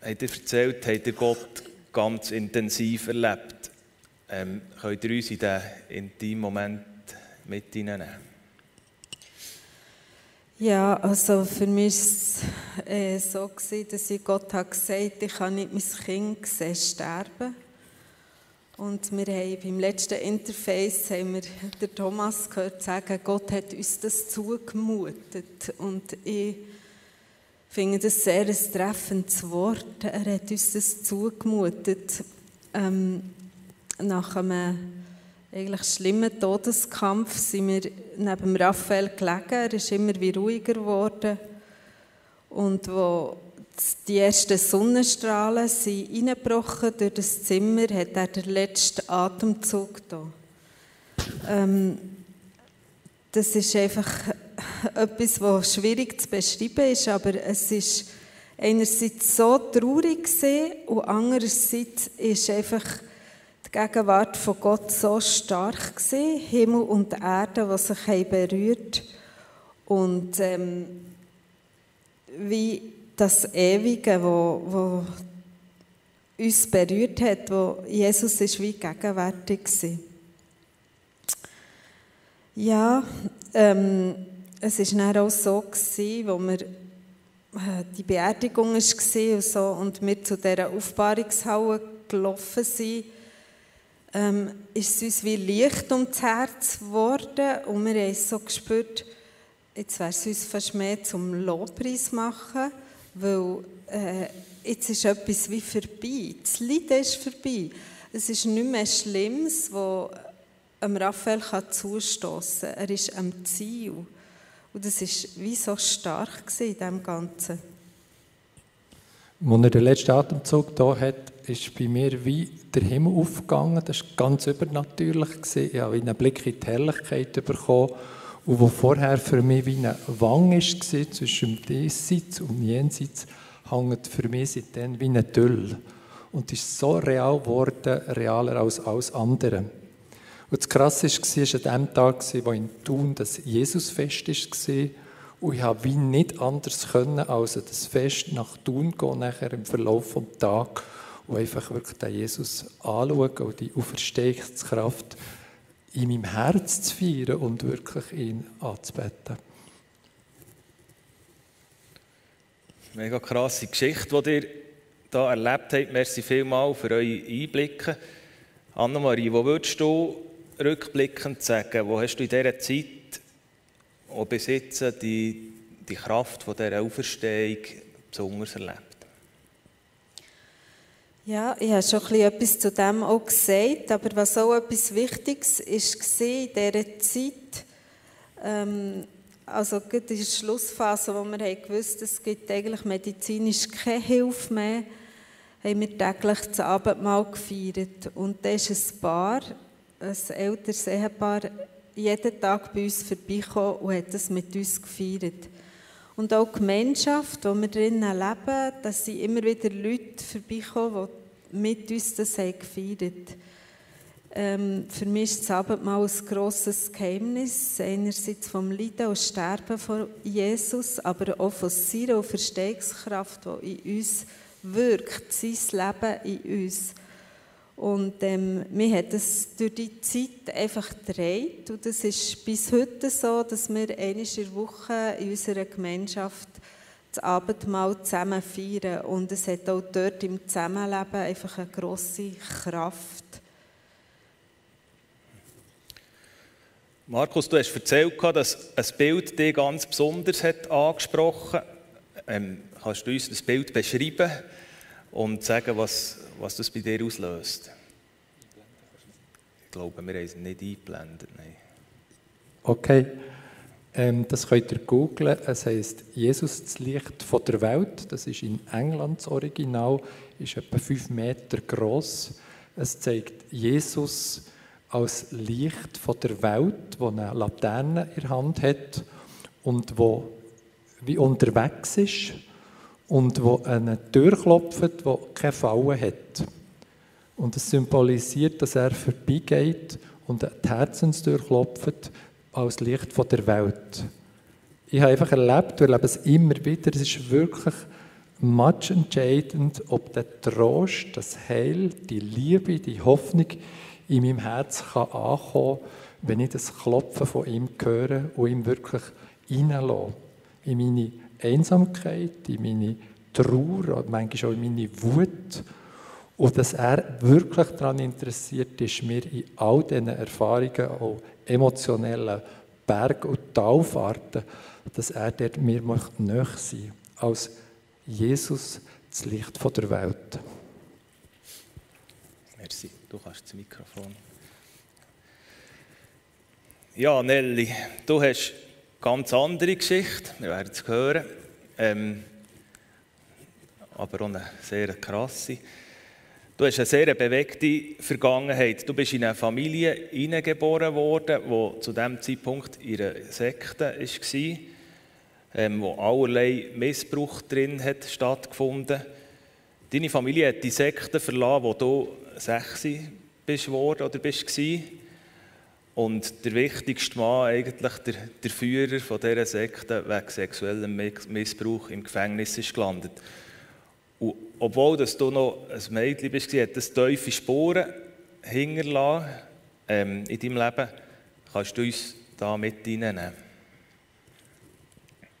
hat er erzählt, hat er Gott ganz intensiv erlebt. Ähm, könnt ihr uns in diesen intimen Moment mit hineinnehmen? Ja, also für mich war es äh, so, dass ich Gott habe gesagt ich kann nicht mein Kind sehen, sterben und wir haben beim letzten Interface haben wir den Thomas gehört sagen, Gott hat uns das zugemutet. Und ich finde das sehr ein treffendes Wort. Er hat uns das zugemutet. Ähm, nach einem eigentlich schlimmen Todeskampf sind wir neben Raphael gelegen. Er ist immer wie ruhiger geworden. Und wo die ersten Sonnenstrahlen sind reingebrochen durch das Zimmer, hat er den letzten Atemzug da. Ähm, das ist einfach <laughs> etwas, was schwierig zu beschreiben ist, aber es ist einerseits so traurig und andererseits ist einfach die Gegenwart von Gott so stark gewesen, Himmel und Erde, die sich berührt und ähm, wie das Ewige, wo, wo uns berührt hat, wo Jesus ist wie gegenwärtig war. Ja, ähm, es war dann auch so, gewesen, wo wir, äh, die Beerdigung war und, so, und wir zu dieser Aufbahrungshalle gelaufen sind, ähm, ist es uns wie Licht ums Herz geworden und wir haben so gespürt, jetzt wäre es uns fast mehr zum Lobpreis machen, weil äh, jetzt ist etwas wie vorbei. Das Leiden ist vorbei. Es ist nicht mehr Schlimmes, was Raphael zustoßen kann. Er ist am Ziel. Und das war wie so stark in dem Ganzen. Als er den letzten Atemzug da hat, ist bei mir wie der Himmel aufgegangen. Das war ganz übernatürlich. Ich habe einen Blick in die Herrlichkeit bekommen. Und wo vorher für mich wie eine Wang war, zwischen dem Diesseits und dem Jenseits, hängt für mich seitdem wie eine Tüll. Und ist so real geworden, realer als alles andere. Und das Krasse war, an dem Tag, wo in Thun das Jesusfest war. Und ich habe wie nicht anders können, als das Fest nach Thun gehen, nachher im Verlauf des Tages und einfach wirklich den Jesus anschauen und die Auferstehungskraft in meinem Herz zu feiern und wirklich ihn anzubeten. Mega krasse Geschichte, die ihr hier erlebt habt. Merci vielmals für eure Einblicke. Annemarie, wo würdest du rückblickend sagen, wo hast du in dieser Zeit und bis die, die Kraft von dieser Auferstehung besonders erlebt? Ja, ich habe schon etwas zu dem auch gesagt, aber was auch etwas Wichtiges ist in dieser Zeit, ähm, also in der Schlussphase, wo wir haben gewusst es gibt eigentlich medizinisch keine Hilfe mehr, haben wir täglich das Abendmahl gefeiert. Und da ist ein Paar, ein älteres Ehepaar, jeden Tag bei uns vorbeigekommen und hat das mit uns gefeiert. Und auch die Gemeinschaft, wo wir drinnen leben, dass sind immer wieder Leute vorbeikommen, mit uns das haben gefeiert ähm, Für mich ist das Abendmahl ein grosses Geheimnis, einerseits vom Leiden und Sterben von Jesus, aber auch von seiner Verstehungskraft, die in uns wirkt, sein Leben in uns. Und ähm, mir hat es durch die Zeit einfach gedreht. Und das ist bis heute so, dass wir einmal in der Woche in unserer Gemeinschaft das Abendmahl zusammen feiern. Und es hat auch dort im Zusammenleben einfach eine grosse Kraft. Markus, du hast erzählt, dass ein Bild dich ganz besonders hat angesprochen hat. Ähm, kannst du uns das Bild beschreiben und sagen, was, was das bei dir auslöst? Ich glaube, wir haben es nicht eingeblendet. Nein. Okay, ähm, das könnt ihr googlen. Es heißt Jesus, das Licht von der Welt. Das ist in England das Original, ist etwa fünf Meter groß. Es zeigt Jesus als Licht von der Welt, wo eine Laterne in der Hand hat und wo wie unterwegs ist und wo eine Tür klopft, wo keine Falle hat. Und es symbolisiert, dass er vorbeigeht und die Herzenstür klopft als Licht von der Welt. Ich habe einfach erlebt, und erlebe es immer wieder, es ist wirklich much entscheidend, ob der Trost, das Heil, die Liebe, die Hoffnung in meinem Herz kann ankommen kann, wenn ich das Klopfen von ihm höre und ihm wirklich reinlasse. In meine Einsamkeit, in meine Trauer, manchmal auch in meine Wut. Und dass er wirklich daran interessiert ist, mir in all diesen Erfahrungen, auch emotionellen Berg- und Talfahrten, dass er dort mir näher sein als Jesus, das Licht der Welt. Merci, du kannst das Mikrofon. Ja, Nelly, du hast eine ganz andere Geschichte, wir werden es hören, ähm, aber auch eine sehr krasse. Du hast eine sehr bewegte Vergangenheit. Du bist in eine Familie hineingeboren worden, die zu diesem Zeitpunkt einer Sekte war, ähm, wo allerlei Missbrauch drin hat stattgefunden. Deine Familie hat die Sekte verlassen, wo du sechs bist worden oder bist. Und der wichtigste Mann, eigentlich der, der Führer dieser Sekte, wegen sexuellem Missbrauch im Gefängnis ist gelandet. Und obwohl dass du noch ein Mädchen bist, hat das tiefe Spuren hinterlassen ähm, in deinem Leben. Kannst du uns da mit reinnehmen?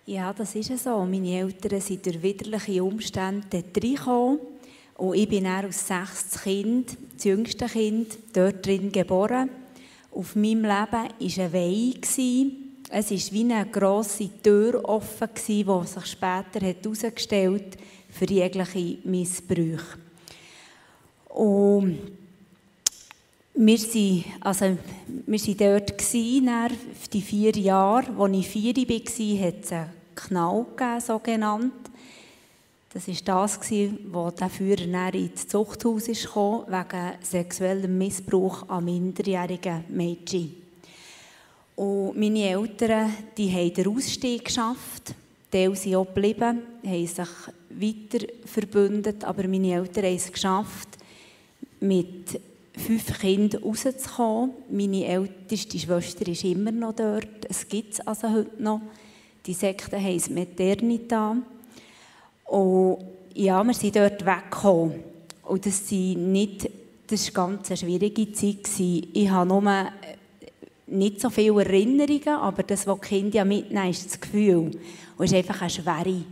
Ja, das ist so. Meine Eltern sind durch widerliche Umstände reingekommen. Und ich bin dann als sechstes Kind, das jüngste Kind, dort drin geboren. Auf meinem Leben war eine Weih. Es war wie eine grosse Tür offen, die sich später herausgestellt hat für jegliche Missbrüche. Und wir waren, also, dort, gewesen, die vier Jahre. Als ich vier war, hat es einen Knall gegeben, so genannt. Das war das, wo der Führer ins Zuchthaus kam, wegen sexuellem Missbrauch an minderjährigen Mädchen. Und meine Eltern die haben den Ausstieg geschafft. Teil sind auch geblieben, haben sich weiter verbündet, aber meine Eltern haben es geschafft, mit fünf Kindern rauszukommen. Meine älteste Schwester ist immer noch dort. Es gibt es also heute noch. Die Sekte heisst Maternita. Und ja, wir sind dort weggekommen. Und das, sind nicht, das war ganz schwierige Zeit. Ich habe nur nicht so viele Erinnerungen, aber das, was die Kinder mitnehmen, ist das Gefühl. Und es war einfach eine schwere,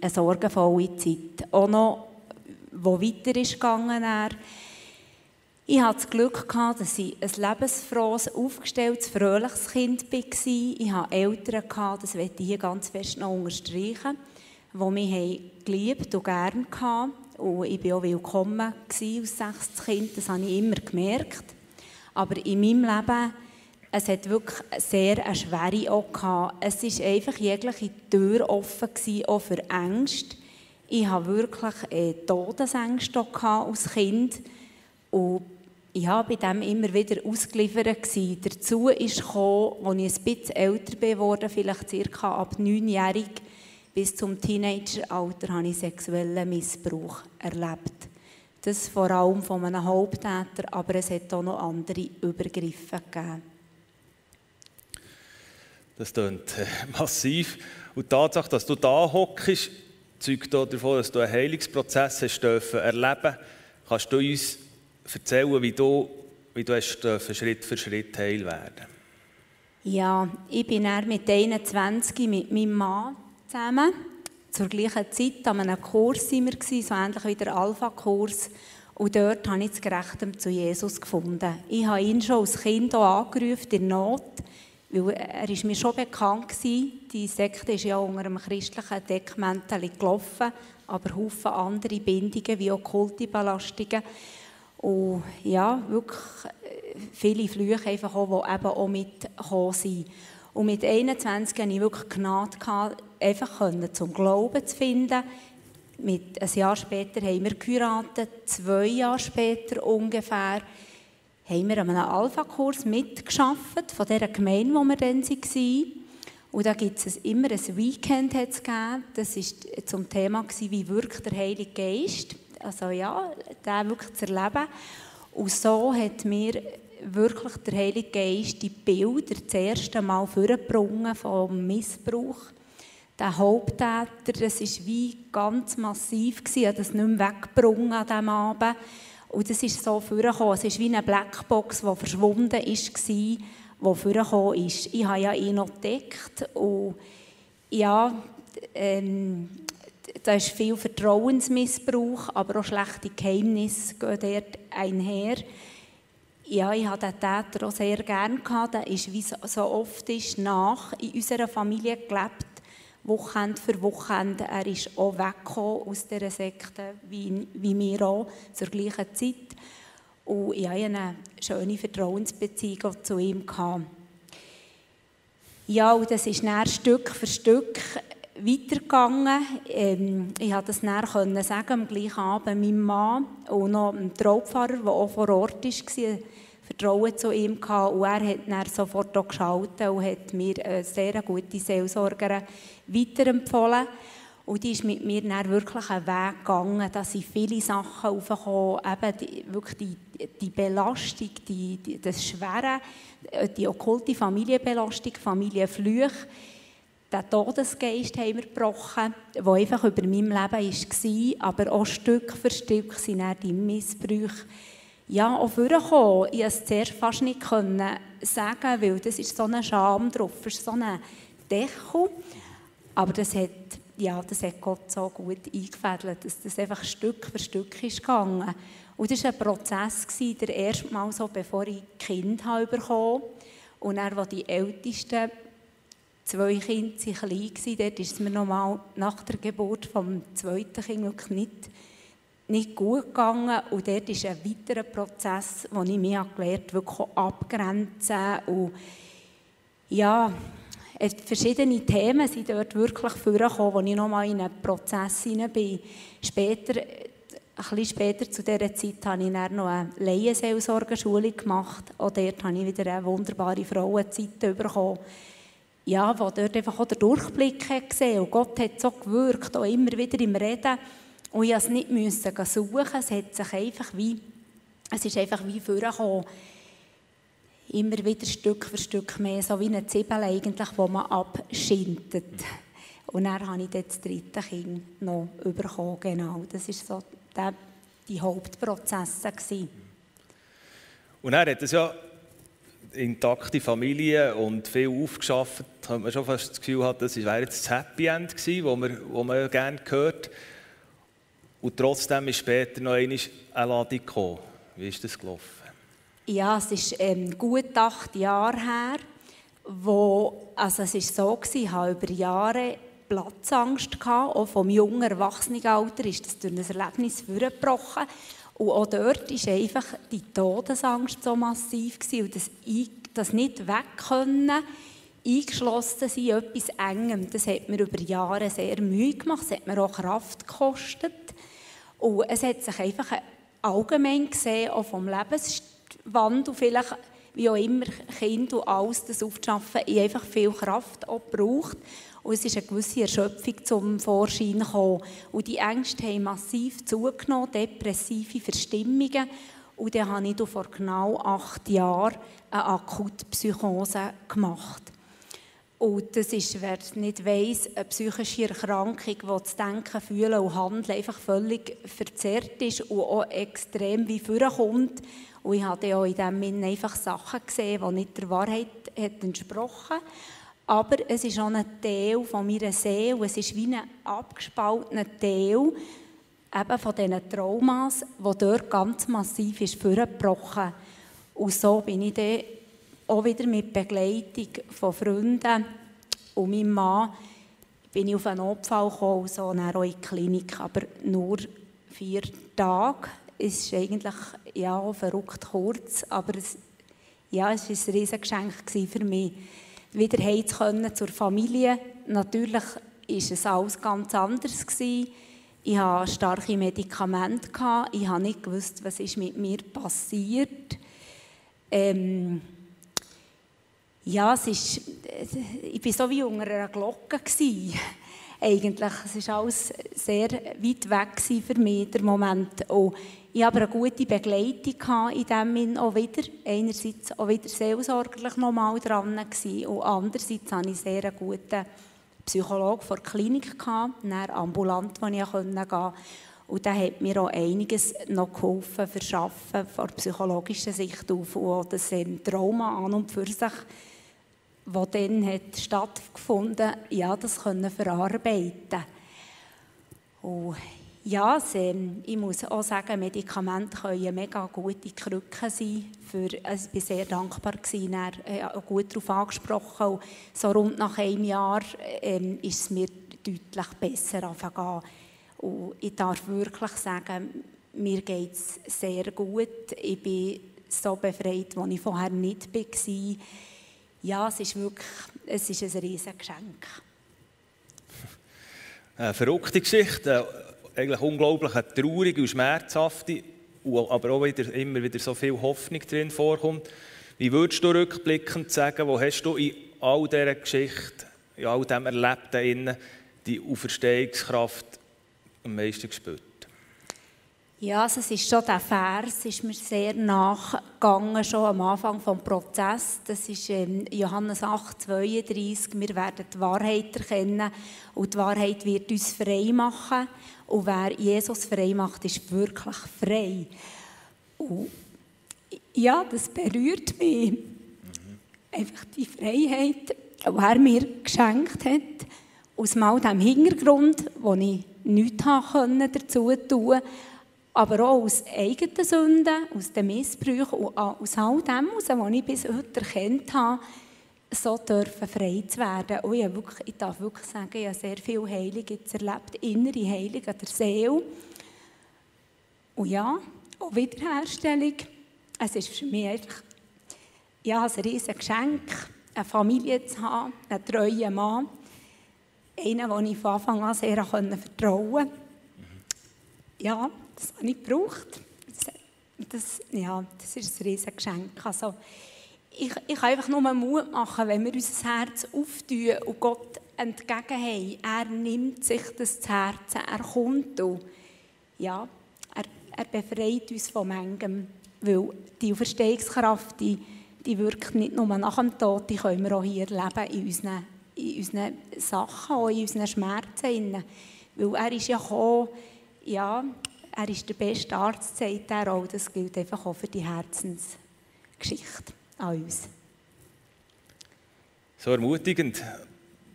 eine sorgenvolle Zeit. Auch noch, wo weiter ist gegangen ist. Ich hatte das Glück, dass ich ein lebensfrohes, aufgestelltes, fröhliches Kind war. Ich hatte Eltern, das möchte ich hier ganz fest noch unterstreichen, die mich geliebt und gerne hatten. Und ich war auch willkommen als sechstes Kind, das habe ich immer gemerkt. Aber in meinem Leben es hat wirklich sehr eine schwere auch gehabt. Es war einfach jegliche Tür offen, gewesen, auch für Ängste. Ich hatte wirklich äh, Todesängste als Kind. Und ich war bei dem immer wieder ausgeliefert. Gewesen. Dazu gekommen, als ich ein bisschen älter geworden vielleicht circa ab neunjährig bis zum Teenageralter, habe ich sexuellen Missbrauch erlebt. Das vor allem von einem Haupttäter, aber es hat auch noch andere Übergriffe gegeben. Das klingt äh, <laughs> massiv. Und die Tatsache, dass du da hockst, zeugt davon, dass du einen Heilungsprozess hast dürfen erleben Kannst du uns erzählen, wie du, wie du hast Schritt für Schritt heil werden Ja, ich bin mit 21 mit meinem Mann zusammen. Zur gleichen Zeit an einem Kurs waren wir, so ähnlich wie der Alpha-Kurs. Und dort habe ich das Gerechtem zu Jesus gefunden. Ich habe ihn schon als Kind angerufen, in Not. Weil er ist mir schon bekannt gewesen. Die Sekte ist ja unter einem christlichen Deckmäntel gelaufen, aber Haufen andere Bindungen wie okkulte Belastungen. Und ja, wirklich äh, viele Flüche einfach auch, die eben auch mitgekommen sind. Und mit 21 hatte ich wirklich Gnade, gehabt, einfach zum Glauben zu finden. Mit, ein Jahr später haben wir geheiratet, zwei Jahre später ungefähr haben wir an einem Alpha-Kurs mitgeschafft, von dieser Gemeinde, wo wir dann waren. Und da gibt es immer ein Weekend gegeben. Das war zum Thema, wie wirkt der Heilige Geist. Also ja, den wirklich zu erleben. Und so hat mir wirklich der Heilige Geist die Bilder das erste Mal vorgebracht vom Missbrauch. Der Haupttäter, das war wie ganz massiv. Habe das nicht mehr weggebracht an diesem Abend. Und das ist so vorgekommen. Es ist wie eine Blackbox, die verschwunden war, die vorgekommen ist. Ich habe ja ihn noch entdeckt und ja, ähm, da ist viel Vertrauensmissbrauch, aber auch schlechte Geheimnisse gehen dort einher. Ja, ich habe den Täter auch sehr gerne. Der ist, wie so oft ist, nach in unserer Familie gelebt Wochenende für Wochenende. Er ist auch weggekommen aus dieser Sekte, wie, wie wir auch, zur gleichen Zeit. Und ich hatte eine schöne Vertrauensbeziehung zu ihm. Ja, und das ist dann Stück für Stück, weitergegangen. Ähm, ich konnte das dann sagen, am gleichen Abend meinem Mann und noch einem Traupfarrer, der auch vor Ort war, Vertrauen zu ihm gehabt. Und er hat dann sofort auch geschaltet und hat mir eine sehr gute Seelsorgerin weiterempfohlen. Und die ist mit mir dann wirklich einen Weg gegangen, dass ich viele Sachen aufgekommen, eben die, wirklich die, die Belastung, die, die, das Schwere, die okkulte Familienbelastung, Familienflüche, den Todesgeist haben wir gebrochen, der einfach über meinem Leben war, aber auch Stück für Stück sind dann die Missbrüche ja, auch vorgekommen. Ich konnte es zuerst fast nicht sagen, weil das ist so eine Scham drauf, ist so ein Deckel. Aber das hat, ja, das hat Gott so gut eingefädelt, dass das einfach Stück für Stück ist gegangen. Und das war ein Prozess, der erste Mal so, bevor ich Kind habe. Und dann, als die Ältesten zwei Kinder klein waren, dort ist es mir nochmal nach der Geburt vom zweiten Kind nicht, nicht gut gegangen. Und dort ist ein weiterer Prozess, wo ich mich gelernt habe, wirklich abgrenzen und ja, verschiedene Themen sind dort wirklich vorgekommen, wo ich nochmal in einen Prozess hinein bin. Später, ein bisschen später zu dieser Zeit habe ich dann noch eine Laienseelsorgeschule gemacht. Auch dort habe ich wieder eine wunderbare Frauenzeit bekommen ja, wo dort einfach auch den Durchblick gesehen und Gott hat so gewirkt, auch immer wieder im Reden. Und ich musste es nicht suchen, es hat sich einfach wie, es ist einfach wie vorgekommen, immer wieder Stück für Stück mehr, so wie eine Zwiebel eigentlich, wo man abschindet. Und dann habe ich dann das dritte Kind noch bekommen, genau. Das war so der, die Hauptprozesse. Gewesen. Und er hat es ja intakte Familie und viel aufgeschafft, hat man schon fast das Gefühl hat, das wäre jetzt das Happy End gewesen, wo man, wo man gerne gehört. Und trotzdem ist später noch eine Ladung gekommen. Wie ist das gelaufen? Ja, es ist ähm, gut acht Jahre her, wo, also es ist so gewesen, ich habe über Jahre Platzangst gehabt, auch vom jungen Erwachsenenalter ist das durch ein Erlebnis vorgebrochen. Und auch dort war einfach die Todesangst so massiv gewesen, und das, das nicht wegkönnen, eingeschlossen sein, etwas Engem, das hat mir über Jahre sehr Mühe gemacht, es hat mir auch Kraft gekostet. Und es hat sich einfach allgemein gesehen, auch vom Lebenswandel, vielleicht wie auch immer Kind und alles das aufzuschaffen, einfach viel Kraft auch gebraucht. Und es ist eine gewisse Erschöpfung zum Vorschein gekommen. Und die Ängste haben massiv zugenommen, depressive Verstimmungen. Und dann habe ich vor genau acht Jahren eine akute Psychose gemacht. Und das ist, wer nicht weiss, eine psychische Erkrankung, wo das Denken, Fühlen und Handeln einfach völlig verzerrt ist und auch extrem wie vorkommt. Und ich habe auch in diesem Sinne einfach Sachen gesehen, die nicht der Wahrheit entsprochen haben. Aber es ist auch ein Teil von meiner Seele, es ist wie ein abgespaltener Teil eben von diesen Traumas, der dort ganz massiv ist vorgebrochen. Und so bin ich dann auch wieder mit Begleitung von Freunden und meinem Mann bin ich auf einen Notfall gekommen, so dann auch in die Klinik, aber nur vier Tage. Es ist eigentlich ja, verrückt kurz, aber es, ja, es war ein Riesengeschenk für mich wieder heimzukommen zur Familie. Natürlich war es alles ganz anders. Gewesen. Ich hatte starke Medikamente. Ich habe nicht gewusst, was ist mit mir passiert. Ähm, ja, es ist, ich war so wie unter einer Glocke. <laughs> Eigentlich, es war alles sehr weit weg für mich, der Moment. Und ich hatte eine gute Begleitung in diesem Sinn auch wieder. Einerseits auch wieder seelsorgerlich nochmal dran gewesen, und andererseits hatte ich sehr einen guten Psychologen vor der Klinik, gehabt, ambulant, wo ich gehen konnte. Und der hat mir auch einiges noch geholfen, verschaffen, von der psychologischen Sicht auf. Und auch das Trauma an und für sich, das dann hat stattgefunden ja, das können verarbeiten. Und ja, ich muss auch sagen, Medikamente können mega gute Krücke sein. Für, also ich war sehr dankbar, gewesen, er hat auch gut darauf angesprochen. Und so rund nach einem Jahr ähm, ist es mir deutlich besser angefangen. Und ich darf wirklich sagen, mir geht es sehr gut. Ich bin so befreit, als ich vorher nicht war. Ja, es ist wirklich es ist ein riesiges Geschenk. <laughs> eine verrückte Geschichte, eigentlich unglaublich eine traurige und schmerzhafte, aber auch wieder, immer wieder so viel Hoffnung drin vorkommt. Wie würdest du rückblickend sagen, wo hast du in all dieser Geschichte, in all dem Erlebten die Auferstehungskraft am meisten gespürt? Ja, also es ist schon der Vers, ist mir sehr nachgegangen, schon am Anfang des Prozesses. Das ist Johannes 8, 32. Wir werden die Wahrheit erkennen und die Wahrheit wird uns frei machen. Und wer Jesus frei macht, ist wirklich frei. Und ja, das berührt mich. Mhm. Einfach die Freiheit, die er mir geschenkt hat, aus mal dem Hintergrund, wo ich nichts dazu tun konnte aber auch aus eigenen Sünden, aus den Missbrauchen und aus all dem, was ich bis heute erkannt habe, so dürfen frei zu werden. Und ich, wirklich, ich darf wirklich sagen, ich habe sehr viel Heilung jetzt erlebt, innere Heilung an der Seele. Und ja, auch Wiederherstellung. Es ist für mich ja, ein riesiges Geschenk, eine Familie zu haben, einen treuen Mann, einen, den ich von Anfang an sehr vertrauen konnte. Ja, das habe ich gebraucht. Das, ja, das ist ein riesiges Geschenk. Also, ich, ich kann einfach nur Mut machen, wenn wir unser Herz auftun und Gott entgegen haben. Er nimmt sich das zu Herzen, er kommt und ja, er, er befreit uns von manchem, weil die Auferstehungskraft, die, die wirkt nicht nur nach dem Tod, die können wir auch hier leben in unseren, in unseren Sachen, auch in unseren Schmerzen. Weil er ist ja gekommen, ja, er ist der beste Arzt, sagt er auch. Das gilt einfach auch für die Herzensgeschichte an uns. So ermutigend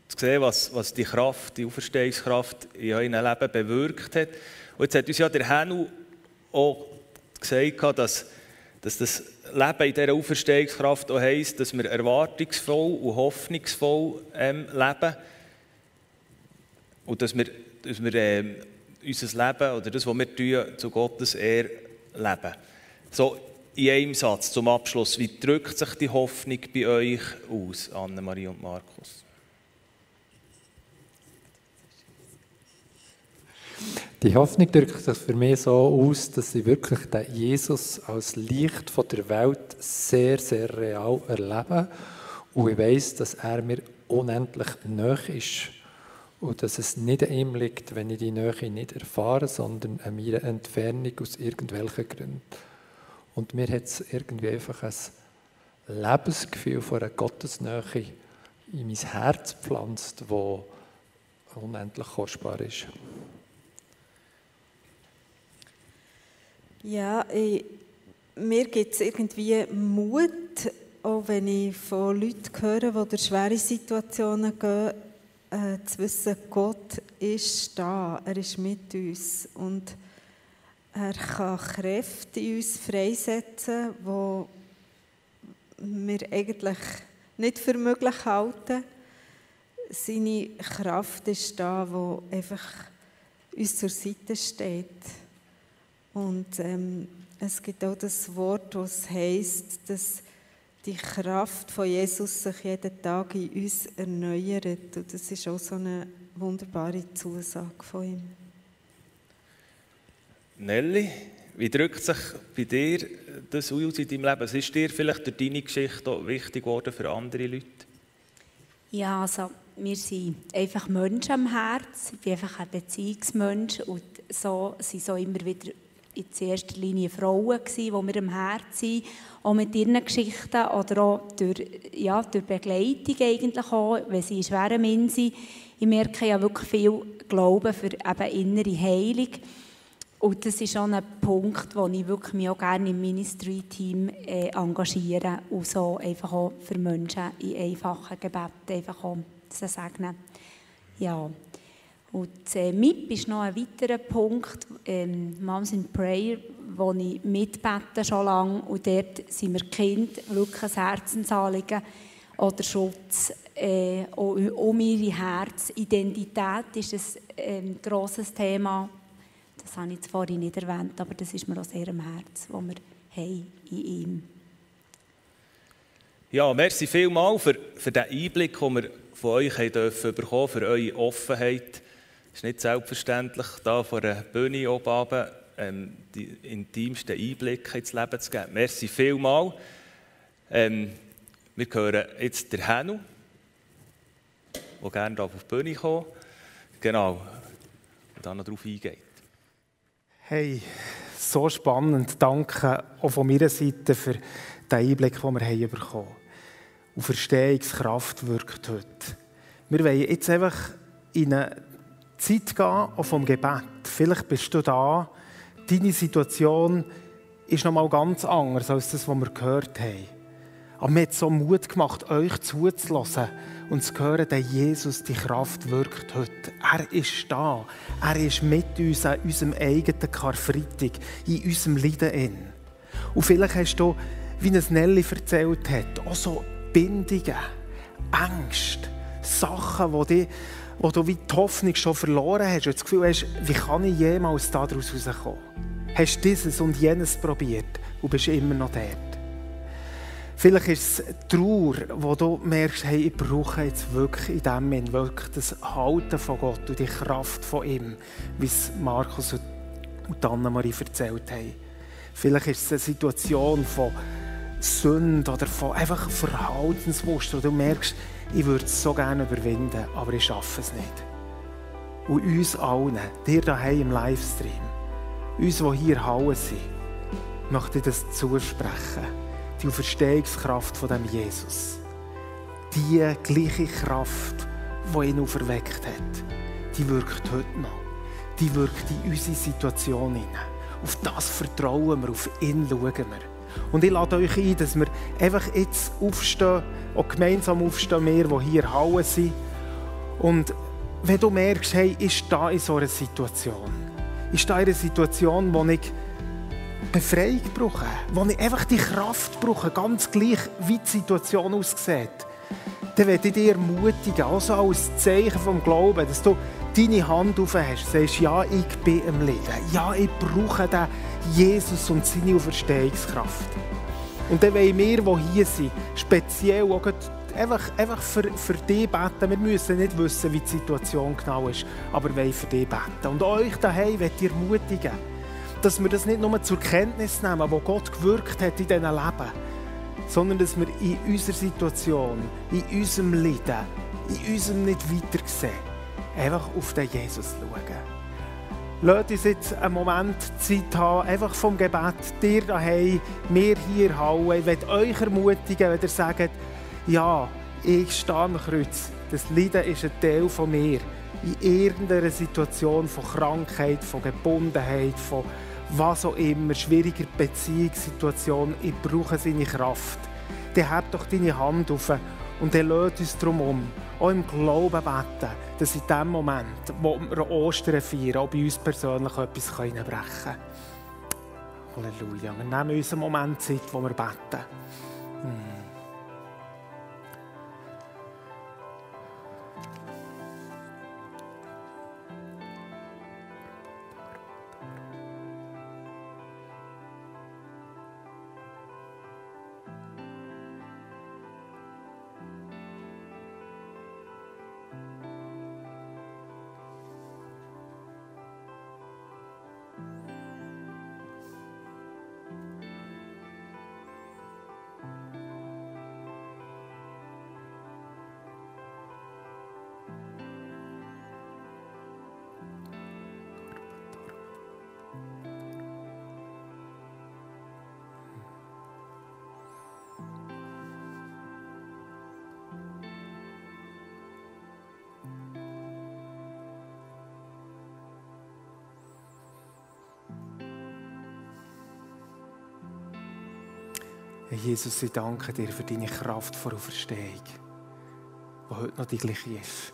zu sehen, was, was die Kraft, die Auferstehungskraft in eurem Leben bewirkt hat. Und jetzt hat uns ja der Henu auch gesagt, dass, dass das Leben in dieser Auferstehungskraft auch heisst, dass wir erwartungsvoll und hoffnungsvoll ähm, leben. Und dass wir, dass wir ähm, unser Leben oder das, was wir tun, zu Gottes Ehre leben. So in einem Satz zum Abschluss, wie drückt sich die Hoffnung bei euch aus, Anne-Marie und Markus? Die Hoffnung drückt sich für mich so aus, dass ich wirklich den Jesus als Licht von der Welt sehr, sehr real erlebe. Und ich weiß, dass er mir unendlich nahe ist. Und dass es nicht an ihm liegt, wenn ich die Nähe nicht erfahre, sondern an meiner Entfernung aus irgendwelchen Gründen. Und mir hat es irgendwie einfach ein Lebensgefühl von einer Gottesnähe in mein Herz gepflanzt, das unendlich kostbar ist. Ja, ich, mir gibt es irgendwie Mut, auch wenn ich von Leuten höre, die durch schwere Situationen gehen, äh, zu wissen, Gott ist da, er ist mit uns und er kann Kräfte in uns freisetzen, die wir eigentlich nicht für möglich halten. Seine Kraft ist da, wo einfach uns zur Seite steht. Und ähm, es gibt auch das Wort, das heißt, dass die Kraft von Jesus sich jeden Tag in uns erneuert. Und das ist auch so eine wunderbare Zusage von ihm. Nelly, wie drückt sich bei dir das aus in deinem Leben? Was ist dir vielleicht durch deine Geschichte wichtig geworden für andere Leute? Ja, also wir sind einfach Menschen am Herz. Ich bin einfach ein Beziehungsmensch und so sind so immer wieder in erster Linie Frauen, die mir am Herzen sind, auch mit ihren Geschichten oder auch durch, ja, durch Begleitung eigentlich auch, wenn sie in schweren Minen sind. Ich merke ja wirklich viel Glauben für eben innere Heilung. Und das ist auch ein Punkt, wo ich wirklich mich auch gerne im Ministry-Team äh, engagiere und so einfach auch für Menschen in einfachen Gebeten einfach auch zu segnen. Ja, und äh, MIP ist noch ein weiterer Punkt, ähm, Moms in Prayer, wo ich schon lange und dort sind wir Kind wirklich ein Herzensanliegen oder Schutz äh, um ihre Herzidentität ist ein ähm, grosses Thema. Das habe ich vorhin nicht erwähnt, aber das ist mir auch sehr am Herzen, das wir haben in ihm. Ja, merci vielmals für, für den Einblick, den wir von euch haben dürfen bekommen, für eure Offenheit ist nicht selbstverständlich, da vor der Bühne oben ähm, die intimsten Einblicke ins Leben zu geben. Merci vielmal. Ähm, wir hören jetzt der Henu, der gerne auf die Bühne kommt. Genau. Und dann noch darauf eingeht. Hey, so spannend. Danke auch von meiner Seite für den Einblick, den wir haben bekommen haben. Und Verstehungskraft wirkt heute. Wir wollen jetzt einfach in eine Zeit gehen, auch vom Gebet. Vielleicht bist du da, deine Situation ist noch mal ganz anders als das, was wir gehört haben. Aber mir hat so Mut gemacht, euch zuzulassen und zu hören, dass Jesus die Kraft wirkt heute. Er ist da. Er ist mit uns an unserem eigenen Karfreitag, in unserem Leiden. Und vielleicht hast du, wie es Nelly erzählt hat, auch so Bindungen, Ängste, Sachen, die dich wo du wie die Hoffnung schon verloren hast und das Gefühl hast, wie kann ich jemals daraus rauskommen? Hast dieses und jenes probiert und bist immer noch dort. Vielleicht ist es Trauer, wo du merkst, hey, ich brauche jetzt wirklich in dem Moment wirklich das Halten von Gott und die Kraft von ihm, wie es Markus und Annemarie erzählt haben. Vielleicht ist es eine Situation von Sünde oder von einfach Verhaltensmuster, wo du merkst, ich würde es so gerne überwinden, aber ich schaffe es nicht. Und uns allen, dir daheim im Livestream, uns, die hier hauen sind, möchte ich das zusprechen. Die Verstehungskraft von dem Jesus. Die gleiche Kraft, die ihn auferweckt hat, die wirkt heute noch. Die wirkt in unsere Situation hinein. Auf das vertrauen wir, auf ihn schauen wir. Und ich lade euch ein, dass wir einfach jetzt aufstehen, auch gemeinsam aufstehen, wir, die hier hauen sind. Und wenn du merkst, hey, ich stehe in so einer Situation, ich stehe in einer Situation, wo ich Befreiung brauche, wo ich einfach die Kraft brauche, ganz gleich, wie die Situation aussieht, dann werde ich dich ermutigen, also als Zeichen vom Glauben, dass du deine Hand auf hast, sagst, ja, ich bin im Leben, ja, ich brauche den Jesus und seine Auferstehungskraft. Und dann wollen wir, die hier sind, speziell auch einfach, einfach für, für dich beten. Wir müssen nicht wissen, wie die Situation genau ist, aber wollen für dich beten. Und euch daheim möchte ich ermutigen, dass wir das nicht nur zur Kenntnis nehmen, wo Gott gewirkt hat in diesem Leben, sondern dass wir in unserer Situation, in unserem Leiden, in unserem nicht weiter sehen, einfach auf den Jesus schauen. Lasst uns jetzt einen Moment Zeit haben, einfach vom Gebet, dir daheim, mir hier hauen. Ich will euch ermutigen, wenn ihr sagt, ja, ich stehe am Kreuz. Das Leiden ist ein Teil von mir. In irgendeiner Situation von Krankheit, von Gebundenheit, von was auch immer, schwieriger Beziehungssituation. Ich brauche seine Kraft. Dann habt doch deine Hand auf und er lädt uns darum um, auch im Glauben beten, dass in dem Moment, wo wir Ostern feiern, auch bei uns persönlich etwas brechen können. Halleluja. Wir nehmen uns einen Moment Zeit, wo wir beten. Hm. Jesus, ich danke dir für deine Kraft vor Auferstehung, die heute noch die gleiche ist.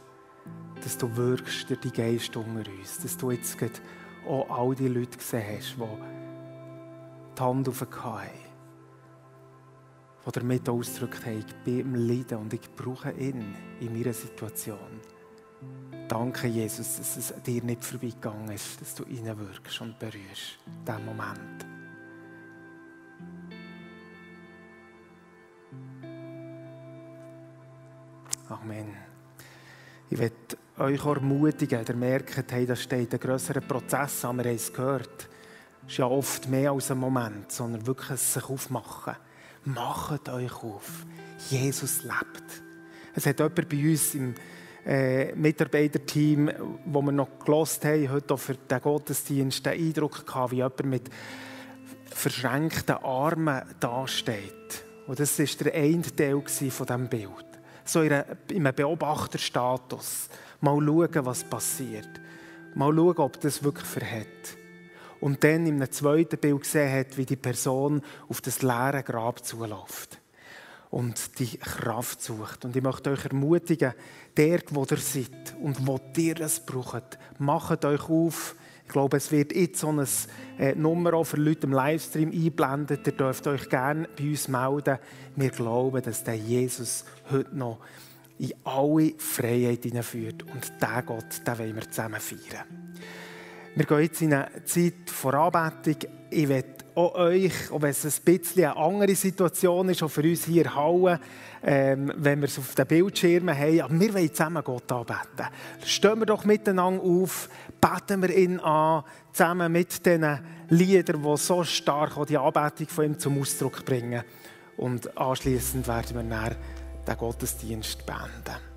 Dass du wirkst durch die Geist unter uns. Dass du jetzt auch all die Leute gesehen hast, die die Hand aufgehauen haben. Die damit ausgedrückt haben, ich bin im Leiden und ich brauche ihn in meiner Situation. Danke, Jesus, dass es dir nicht vorbeigegangen ist, dass du ihn wirkst und berührst. In diesem Moment. Amen. Ich werde euch ermutigen, ihr merkt, hey, da steht ein grösserer Prozess an, wir haben es gehört. Es ist ja oft mehr als ein Moment, sondern wirklich ein sich aufmachen. Macht euch auf. Jesus lebt. Es hat jemand bei uns im äh, Mitarbeiterteam, wo wir noch gelost haben, heute auch für den Gottesdienst, den Eindruck gehabt, wie jemand mit verschränkten Armen dasteht. Und das war der eine Teil von diesem Bild. So in einem Beobachterstatus. Mal schauen, was passiert. Mal schauen, ob das wirklich verhält. Und dann in einem zweiten Bild gesehen hat, wie die Person auf das leere Grab zuläuft und die Kraft sucht. Und ich möchte euch ermutigen, der, wo ihr seid und wo ihr es braucht, macht euch auf. Ich glaube, es wird jetzt so eine äh, Nummer auch für Leute im Livestream einblendet. Ihr dürft euch gerne bei uns melden. Wir glauben, dass der Jesus heute noch in alle Freiheit hineinführt. Und diesen Gott, den wollen wir zusammen feiern. Wir gehen jetzt in eine Zeit vor Anbetung. Ich will auch euch, wenn es ein bisschen eine andere Situation ist, auch für uns hier Hauen, ähm, wenn wir es auf den Bildschirmen haben, aber wir wollen zusammen Gott anbeten. Stehen wir doch miteinander auf, beten wir ihn an, zusammen mit diesen Liedern, die so stark die Anbetung von ihm zum Ausdruck bringen. Und anschließend werden wir dann den Gottesdienst beenden.